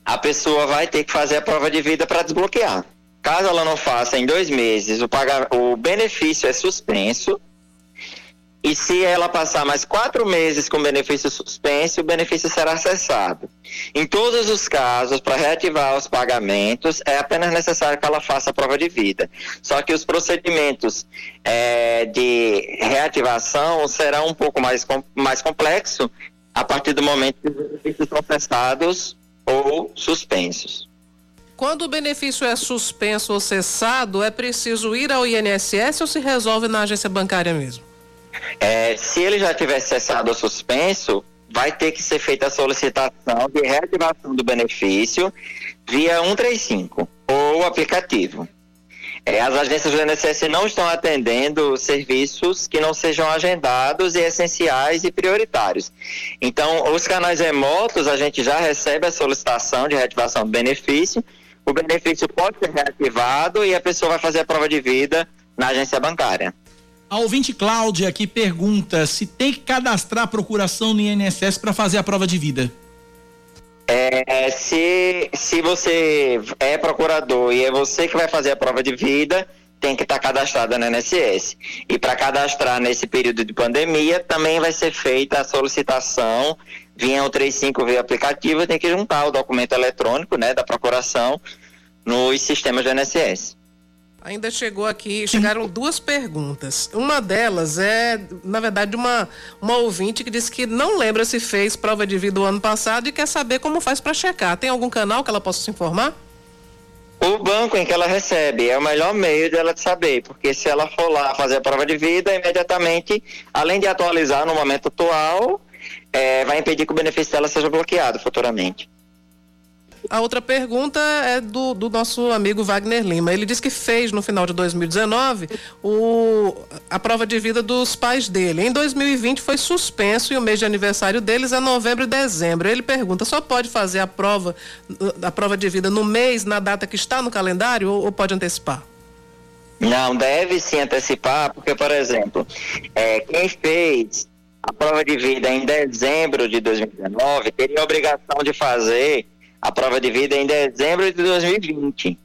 a pessoa vai ter que fazer a prova de vida para desbloquear. Caso ela não faça em dois meses, o, o benefício é suspenso e se ela passar mais quatro meses com benefício suspenso, o benefício será cessado. Em todos os casos, para reativar os pagamentos, é apenas necessário que ela faça a prova de vida. Só que os procedimentos é, de reativação serão um pouco mais, mais complexos a partir do momento que os benefícios são cessados ou suspensos.
Quando o benefício é suspenso ou cessado, é preciso ir ao INSS ou se resolve na agência bancária mesmo?
É, se ele já tiver cessado ou suspenso, vai ter que ser feita a solicitação de reativação do benefício via 135 ou aplicativo. É, as agências do INSS não estão atendendo serviços que não sejam agendados e essenciais e prioritários. Então, os canais remotos, a gente já recebe a solicitação de reativação do benefício, o benefício pode ser reativado e a pessoa vai fazer a prova de vida na agência bancária.
A ouvinte Cláudia aqui pergunta se tem que cadastrar a procuração no INSS para fazer a prova de vida.
É, se, se você é procurador e é você que vai fazer a prova de vida, tem que estar tá cadastrada no INSS. E para cadastrar nesse período de pandemia, também vai ser feita a solicitação via o 35 via aplicativo, tem que juntar o documento eletrônico, né, da procuração nos sistemas do INSS.
Ainda chegou aqui, chegaram duas perguntas. Uma delas é, na verdade, uma, uma ouvinte que disse que não lembra se fez prova de vida o ano passado e quer saber como faz para checar. Tem algum canal que ela possa se informar?
O banco em que ela recebe é o melhor meio dela de saber, porque se ela for lá fazer a prova de vida, imediatamente, além de atualizar no momento atual, é, vai impedir que o benefício dela seja bloqueado futuramente.
A outra pergunta é do, do, nosso amigo Wagner Lima. Ele disse que fez no final de 2019 o, a prova de vida dos pais dele. Em 2020 foi suspenso e o mês de aniversário deles é novembro e dezembro. Ele pergunta: só pode fazer a prova, a prova de vida no mês, na data que está no calendário, ou, ou pode antecipar?
Não, deve sim antecipar, porque, por exemplo, é, quem fez a prova de vida em dezembro de 2019 teria a obrigação de fazer a prova de vida em dezembro de 2020.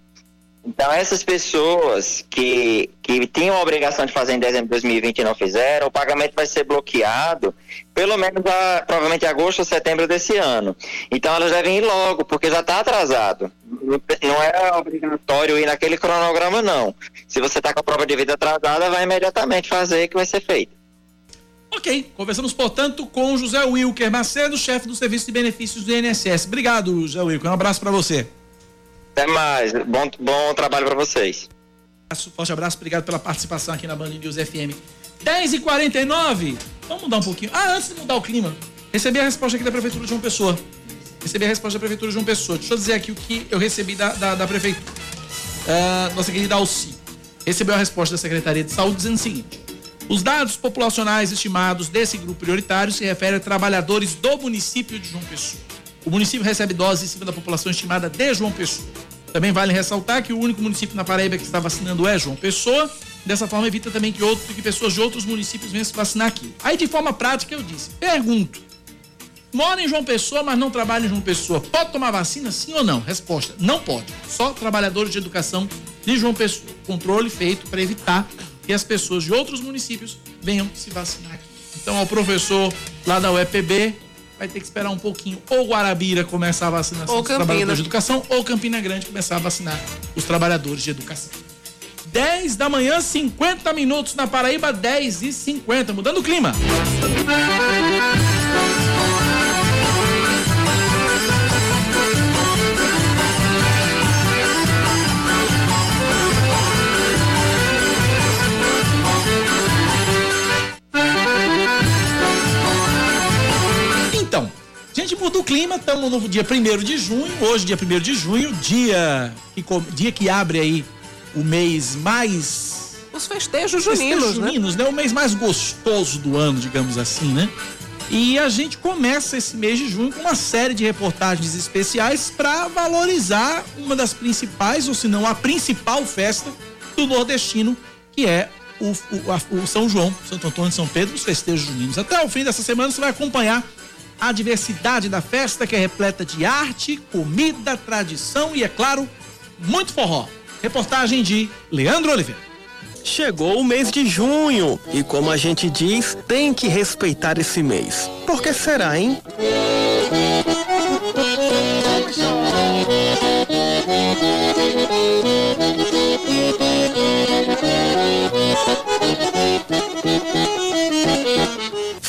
Então, essas pessoas que, que tinham a obrigação de fazer em dezembro de 2020 e não fizeram, o pagamento vai ser bloqueado pelo menos a, provavelmente agosto ou setembro desse ano. Então, elas devem ir logo, porque já está atrasado. Não é obrigatório ir naquele cronograma, não. Se você está com a prova de vida atrasada, vai imediatamente fazer que vai ser feito.
Ok, conversamos, portanto, com José Wilker Macedo, chefe do Serviço de Benefícios do INSS. Obrigado, José Wilker. Um abraço para você.
Até mais. Bom, bom trabalho para vocês.
Forte abraço, obrigado pela participação aqui na Band News FM. 10 e 49 Vamos mudar um pouquinho. Ah, antes de mudar o clima, recebi a resposta aqui da Prefeitura de João Pessoa. Recebi a resposta da Prefeitura de João Pessoa. Deixa eu dizer aqui o que eu recebi da, da, da Prefeitura. Uh, nossa querida Alci. Recebeu a resposta da Secretaria de Saúde dizendo o seguinte: os dados populacionais estimados desse grupo prioritário se referem a trabalhadores do município de João Pessoa. O município recebe doses em cima da população estimada de João Pessoa. Também vale ressaltar que o único município na Paraíba que está vacinando é João Pessoa. Dessa forma, evita também que, outro, que pessoas de outros municípios venham se vacinar aqui. Aí, de forma prática, eu disse: pergunto. Mora em João Pessoa, mas não trabalha em João Pessoa. Pode tomar vacina, sim ou não? Resposta: não pode. Só trabalhadores de educação de João Pessoa. Controle feito para evitar que as pessoas de outros municípios venham se vacinar aqui. Então, ao professor lá da UEPB, vai ter que esperar um pouquinho. Ou Guarabira começar a vacinar os trabalhadores de educação, ou Campina Grande começar a vacinar os trabalhadores de educação. 10 da manhã, 50 minutos na Paraíba, 10 e 50. Mudando o clima. Gente muda o clima, estamos no dia 1 de junho, hoje dia 1 de junho, dia que, dia que abre aí o mês mais...
Os festejos juninos, festejos
né? juninos né? né? O mês mais gostoso do ano, digamos assim, né? E a gente começa esse mês de junho com uma série de reportagens especiais para valorizar uma das principais, ou se não a principal festa do nordestino, que é o, o, a, o São João, Santo Antônio de São Pedro, os festejos juninos. Até o fim dessa semana você vai acompanhar a diversidade da festa que é repleta de arte, comida, tradição e, é claro, muito forró. Reportagem de Leandro Oliveira.
Chegou o mês de junho e, como a gente diz, tem que respeitar esse mês. Por que será, hein?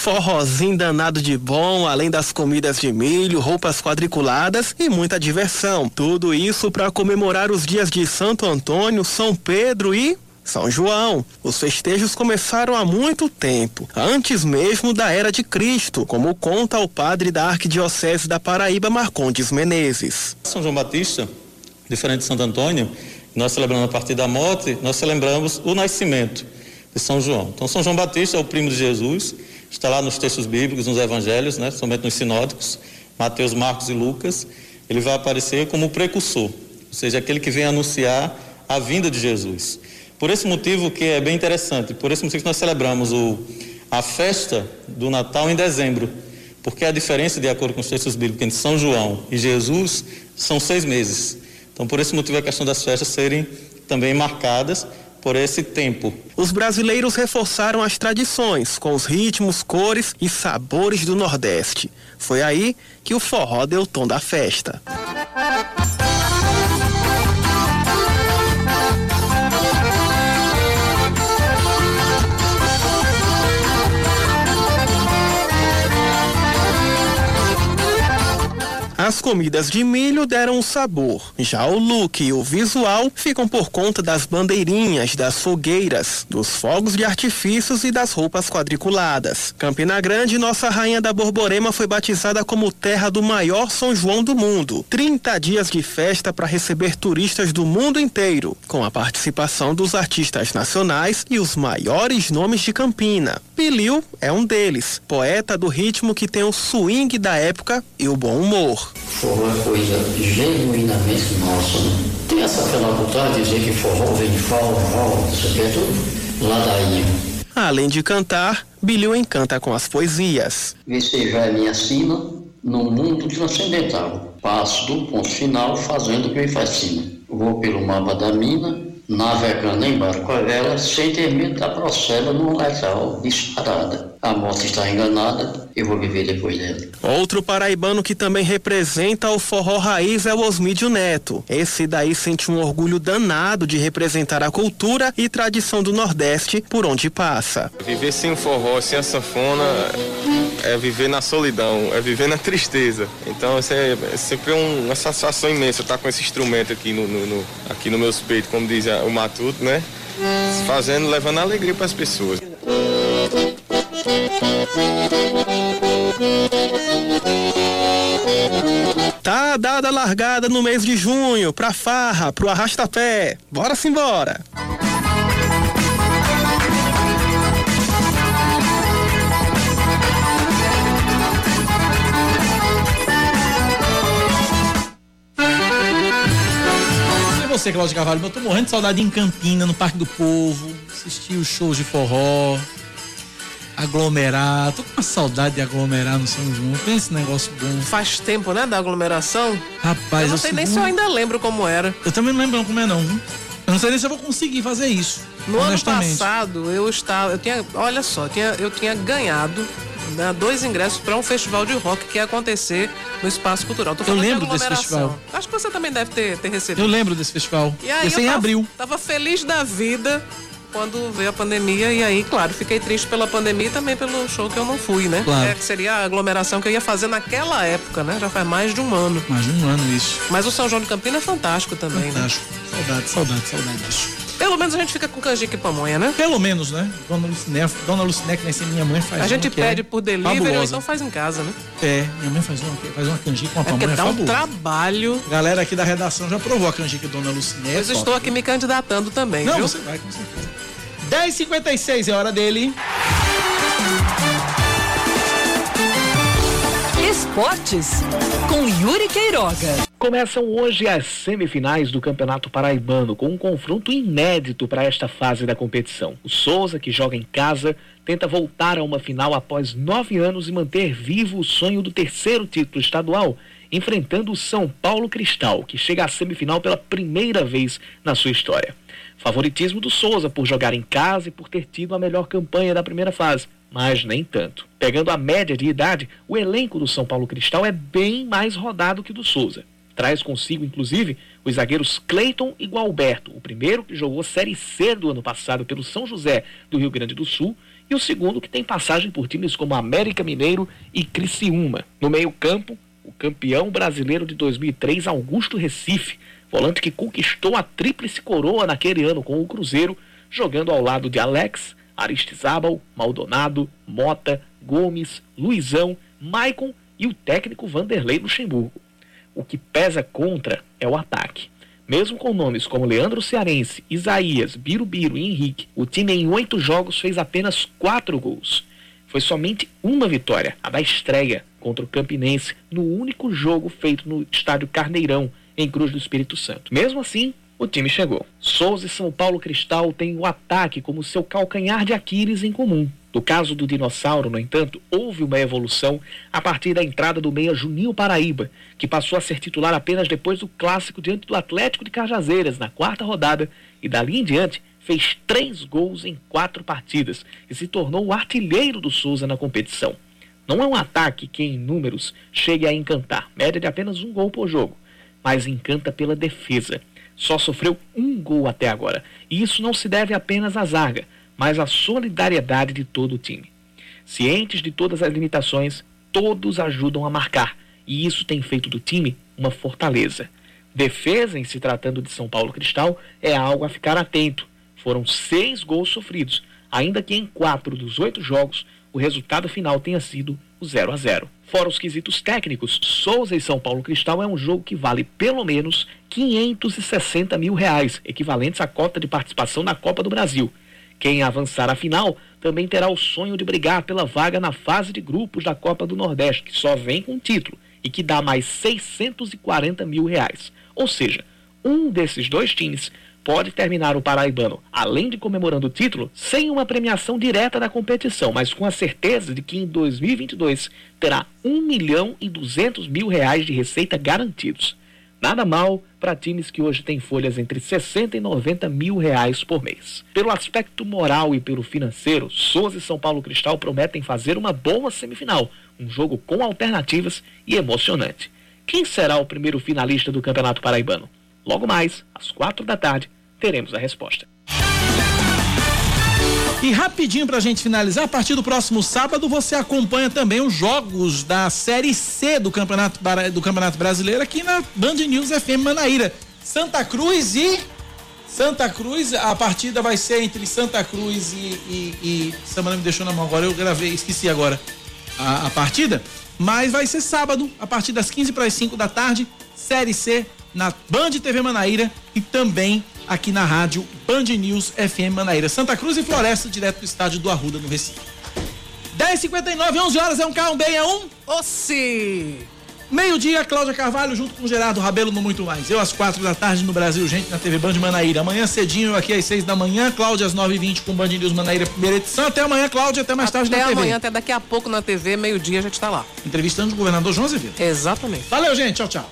Forrozinho danado de bom, além das comidas de milho, roupas quadriculadas e muita diversão. Tudo isso para comemorar os dias de Santo Antônio, São Pedro e são João. Os festejos começaram há muito tempo, antes mesmo da era de Cristo, como conta o padre da Arquidiocese da Paraíba, Marcondes Menezes.
São João Batista, diferente de Santo Antônio, nós celebramos a partir da morte, nós celebramos o nascimento de São João. Então, São João Batista é o primo de Jesus está lá nos textos bíblicos, nos evangelhos, né, somente nos sinódicos, Mateus, Marcos e Lucas, ele vai aparecer como precursor, ou seja, aquele que vem anunciar a vinda de Jesus. Por esse motivo que é bem interessante, por esse motivo que nós celebramos o, a festa do Natal em dezembro, porque a diferença, de acordo com os textos bíblicos, entre São João e Jesus são seis meses. Então, por esse motivo, a questão das festas serem também marcadas por esse tempo.
Os brasileiros reforçaram as tradições com os ritmos, cores e sabores do Nordeste. Foi aí que o forró deu o tom da festa. As comidas de milho deram um sabor. Já o look e o visual ficam por conta das bandeirinhas, das fogueiras, dos fogos de artifícios e das roupas quadriculadas. Campina Grande, nossa rainha da Borborema foi batizada como terra do maior São João do mundo. 30 dias de festa para receber turistas do mundo inteiro, com a participação dos artistas nacionais e os maiores nomes de Campina. Piliu é um deles, poeta do ritmo que tem o swing da época e o bom humor.
Forró é coisa genuinamente nossa. Né? Tem essa aquela cultura de dizer que forró vem de forró, isso aqui é tudo ladainha.
Além de cantar, Bilhão encanta com as poesias.
Vicejar minha sina no mundo transcendental. Passo do ponto final fazendo o que me fascina. vou pelo mapa da mina, navegando em barco a vela, sem ter medo da procela no letal disparada. A moça está enganada, eu vou viver depois dela.
Outro paraibano que também representa o forró raiz é o Osmídio Neto. Esse daí sente um orgulho danado de representar a cultura e tradição do Nordeste por onde passa.
Viver sem o forró, sem a sanfona, é viver na solidão, é viver na tristeza. Então isso é, é sempre um, uma satisfação imensa estar com esse instrumento aqui no, no, no aqui no meus peitos, como diz o Matuto, né? Fazendo, levando alegria para as pessoas.
Tá dada a largada no mês de junho, pra farra, pro arrastapé. Bora simbora!
Você, Cláudio Carvalho, eu tô morrendo de saudade em Campina, no Parque do Povo, assistir os shows de forró, aglomerar. Tô com uma saudade de aglomerar no São João. Pensa esse negócio bom.
Faz tempo, né, da aglomeração?
Rapaz,
eu não
é
sei nem se eu ainda lembro como era.
Eu também não lembro como é não. Eu não sei nem se eu vou conseguir fazer isso.
No ano passado, eu estava. Eu tinha. Olha só, eu tinha, eu tinha ganhado né, dois ingressos para um festival de rock que ia acontecer no Espaço Cultural. Tô
Eu
falando de
lembro desse festival.
Acho que você também deve ter, ter recebido.
Eu lembro desse festival.
E aí
Esse é
eu
em
tava,
abril.
tava feliz da vida quando veio a pandemia e aí, claro, fiquei triste pela pandemia e também pelo show que eu não fui, né?
Claro.
É, que seria a aglomeração que eu ia fazer naquela época, né? Já faz mais de um ano.
Mais de um ano isso.
Mas o São João de Campina é fantástico também,
Fantástico. Saudade, saudade, saudade disso.
Né? Pelo menos a gente fica com canjica e pamonha, né?
Pelo menos, né? Dona Luciné, Dona Luciné, que vai ser minha mãe, faz
A gente
é
pede por delivery ou
fabulosa.
então faz em casa, né?
É, minha mãe faz uma, faz uma canjica com uma
É
pamonha
dá um
fabulosa.
trabalho.
Galera aqui da redação já provou a canjica Dona Luciné.
Mas eu estou aqui me candidatando também,
Não,
viu?
você vai, com certeza. 10h56 é hora dele.
Esportes com Yuri Queiroga.
Começam hoje as semifinais do Campeonato Paraibano, com um confronto inédito para esta fase da competição. O Souza, que joga em casa, tenta voltar a uma final após nove anos e manter vivo o sonho do terceiro título estadual, enfrentando o São Paulo Cristal, que chega à semifinal pela primeira vez na sua história. Favoritismo do Souza por jogar em casa e por ter tido a melhor campanha da primeira fase, mas nem tanto. Pegando a média de idade, o elenco do São Paulo Cristal é bem mais rodado que o do Souza. Traz consigo, inclusive, os zagueiros Cleiton e Gualberto, o primeiro que jogou Série C do ano passado pelo São José do Rio Grande do Sul, e o segundo que tem passagem por times como América Mineiro e Criciúma. No meio-campo, o campeão brasileiro de 2003, Augusto Recife, volante que conquistou a tríplice coroa naquele ano com o Cruzeiro, jogando ao lado de Alex, Aristizábal, Maldonado, Mota, Gomes, Luizão, Maicon e o técnico Vanderlei Luxemburgo. O que pesa contra é o ataque. Mesmo com nomes como Leandro Cearense, Isaías, Birubiru e Henrique, o time em oito jogos fez apenas quatro gols. Foi somente uma vitória, a da estreia, contra o Campinense, no único jogo feito no estádio Carneirão, em Cruz do Espírito Santo. Mesmo assim, o time chegou. Souza e São Paulo Cristal têm o ataque como seu calcanhar de Aquiles em comum. No caso do Dinossauro, no entanto, houve uma evolução a partir da entrada do meia Juninho Paraíba, que passou a ser titular apenas depois do clássico diante do Atlético de Cajazeiras, na quarta rodada, e dali em diante fez três gols em quatro partidas e se tornou o artilheiro do Souza na competição. Não é um ataque que, em números, chegue a encantar, média de apenas um gol por jogo, mas encanta pela defesa. Só sofreu um gol até agora, e isso não se deve apenas à zaga, mas à solidariedade de todo o time. Cientes de todas as limitações, todos ajudam a marcar, e isso tem feito do time uma fortaleza. Defesa, em se tratando de São Paulo Cristal, é algo a ficar atento. Foram seis gols sofridos, ainda que em quatro dos oito jogos o resultado final tenha sido o 0 a 0. Fora os quesitos técnicos, Souza e São Paulo Cristal é um jogo que vale pelo menos 560 mil reais, equivalentes à cota de participação na Copa do Brasil. Quem avançar à final também terá o sonho de brigar pela vaga na fase de grupos da Copa do Nordeste, que só vem com título e que dá mais 640 mil reais. Ou seja, um desses dois times pode terminar o Paraibano, além de comemorando o título, sem uma premiação direta da competição, mas com a certeza de que em 2022 terá 1 milhão e 200 mil reais de receita garantidos. Nada mal para times que hoje têm folhas entre 60 e 90 mil reais por mês. Pelo aspecto moral e pelo financeiro, Souza e São Paulo Cristal prometem fazer uma boa semifinal, um jogo com alternativas e emocionante. Quem será o primeiro finalista do Campeonato Paraibano? Logo mais, às quatro da tarde, teremos a resposta.
E rapidinho pra gente finalizar, a partir do próximo sábado você acompanha também os jogos da Série C do Campeonato, do Campeonato Brasileiro aqui na Band News FM Manaíra. Santa Cruz e Santa Cruz, a partida vai ser entre Santa Cruz e, e, e Samana me deixou na mão agora, eu gravei, esqueci agora a, a partida, mas vai ser sábado, a partir das 15 para as 5 da tarde, Série C na Band TV Manaíra e também aqui na rádio Band News FM Manaíra. Santa Cruz e Floresta, direto do estádio do Arruda, no Recife. 10h59, 11 horas, é um carro bem, é um?
Ossi!
Meio-dia, Cláudia Carvalho junto com Gerardo Rabelo no Muito Mais. Eu às quatro da tarde no Brasil, gente, na TV Band Manaíra. Amanhã cedinho, eu aqui às seis da manhã, Cláudia às nove e vinte com Band News Manaíra, primeira edição. Até amanhã, Cláudia, até mais tarde
até
na TV.
Até amanhã, até daqui a pouco na TV, meio-dia a gente tá lá.
Entrevistando o governador João Azevedo.
Exatamente.
Valeu, gente. Tchau, tchau.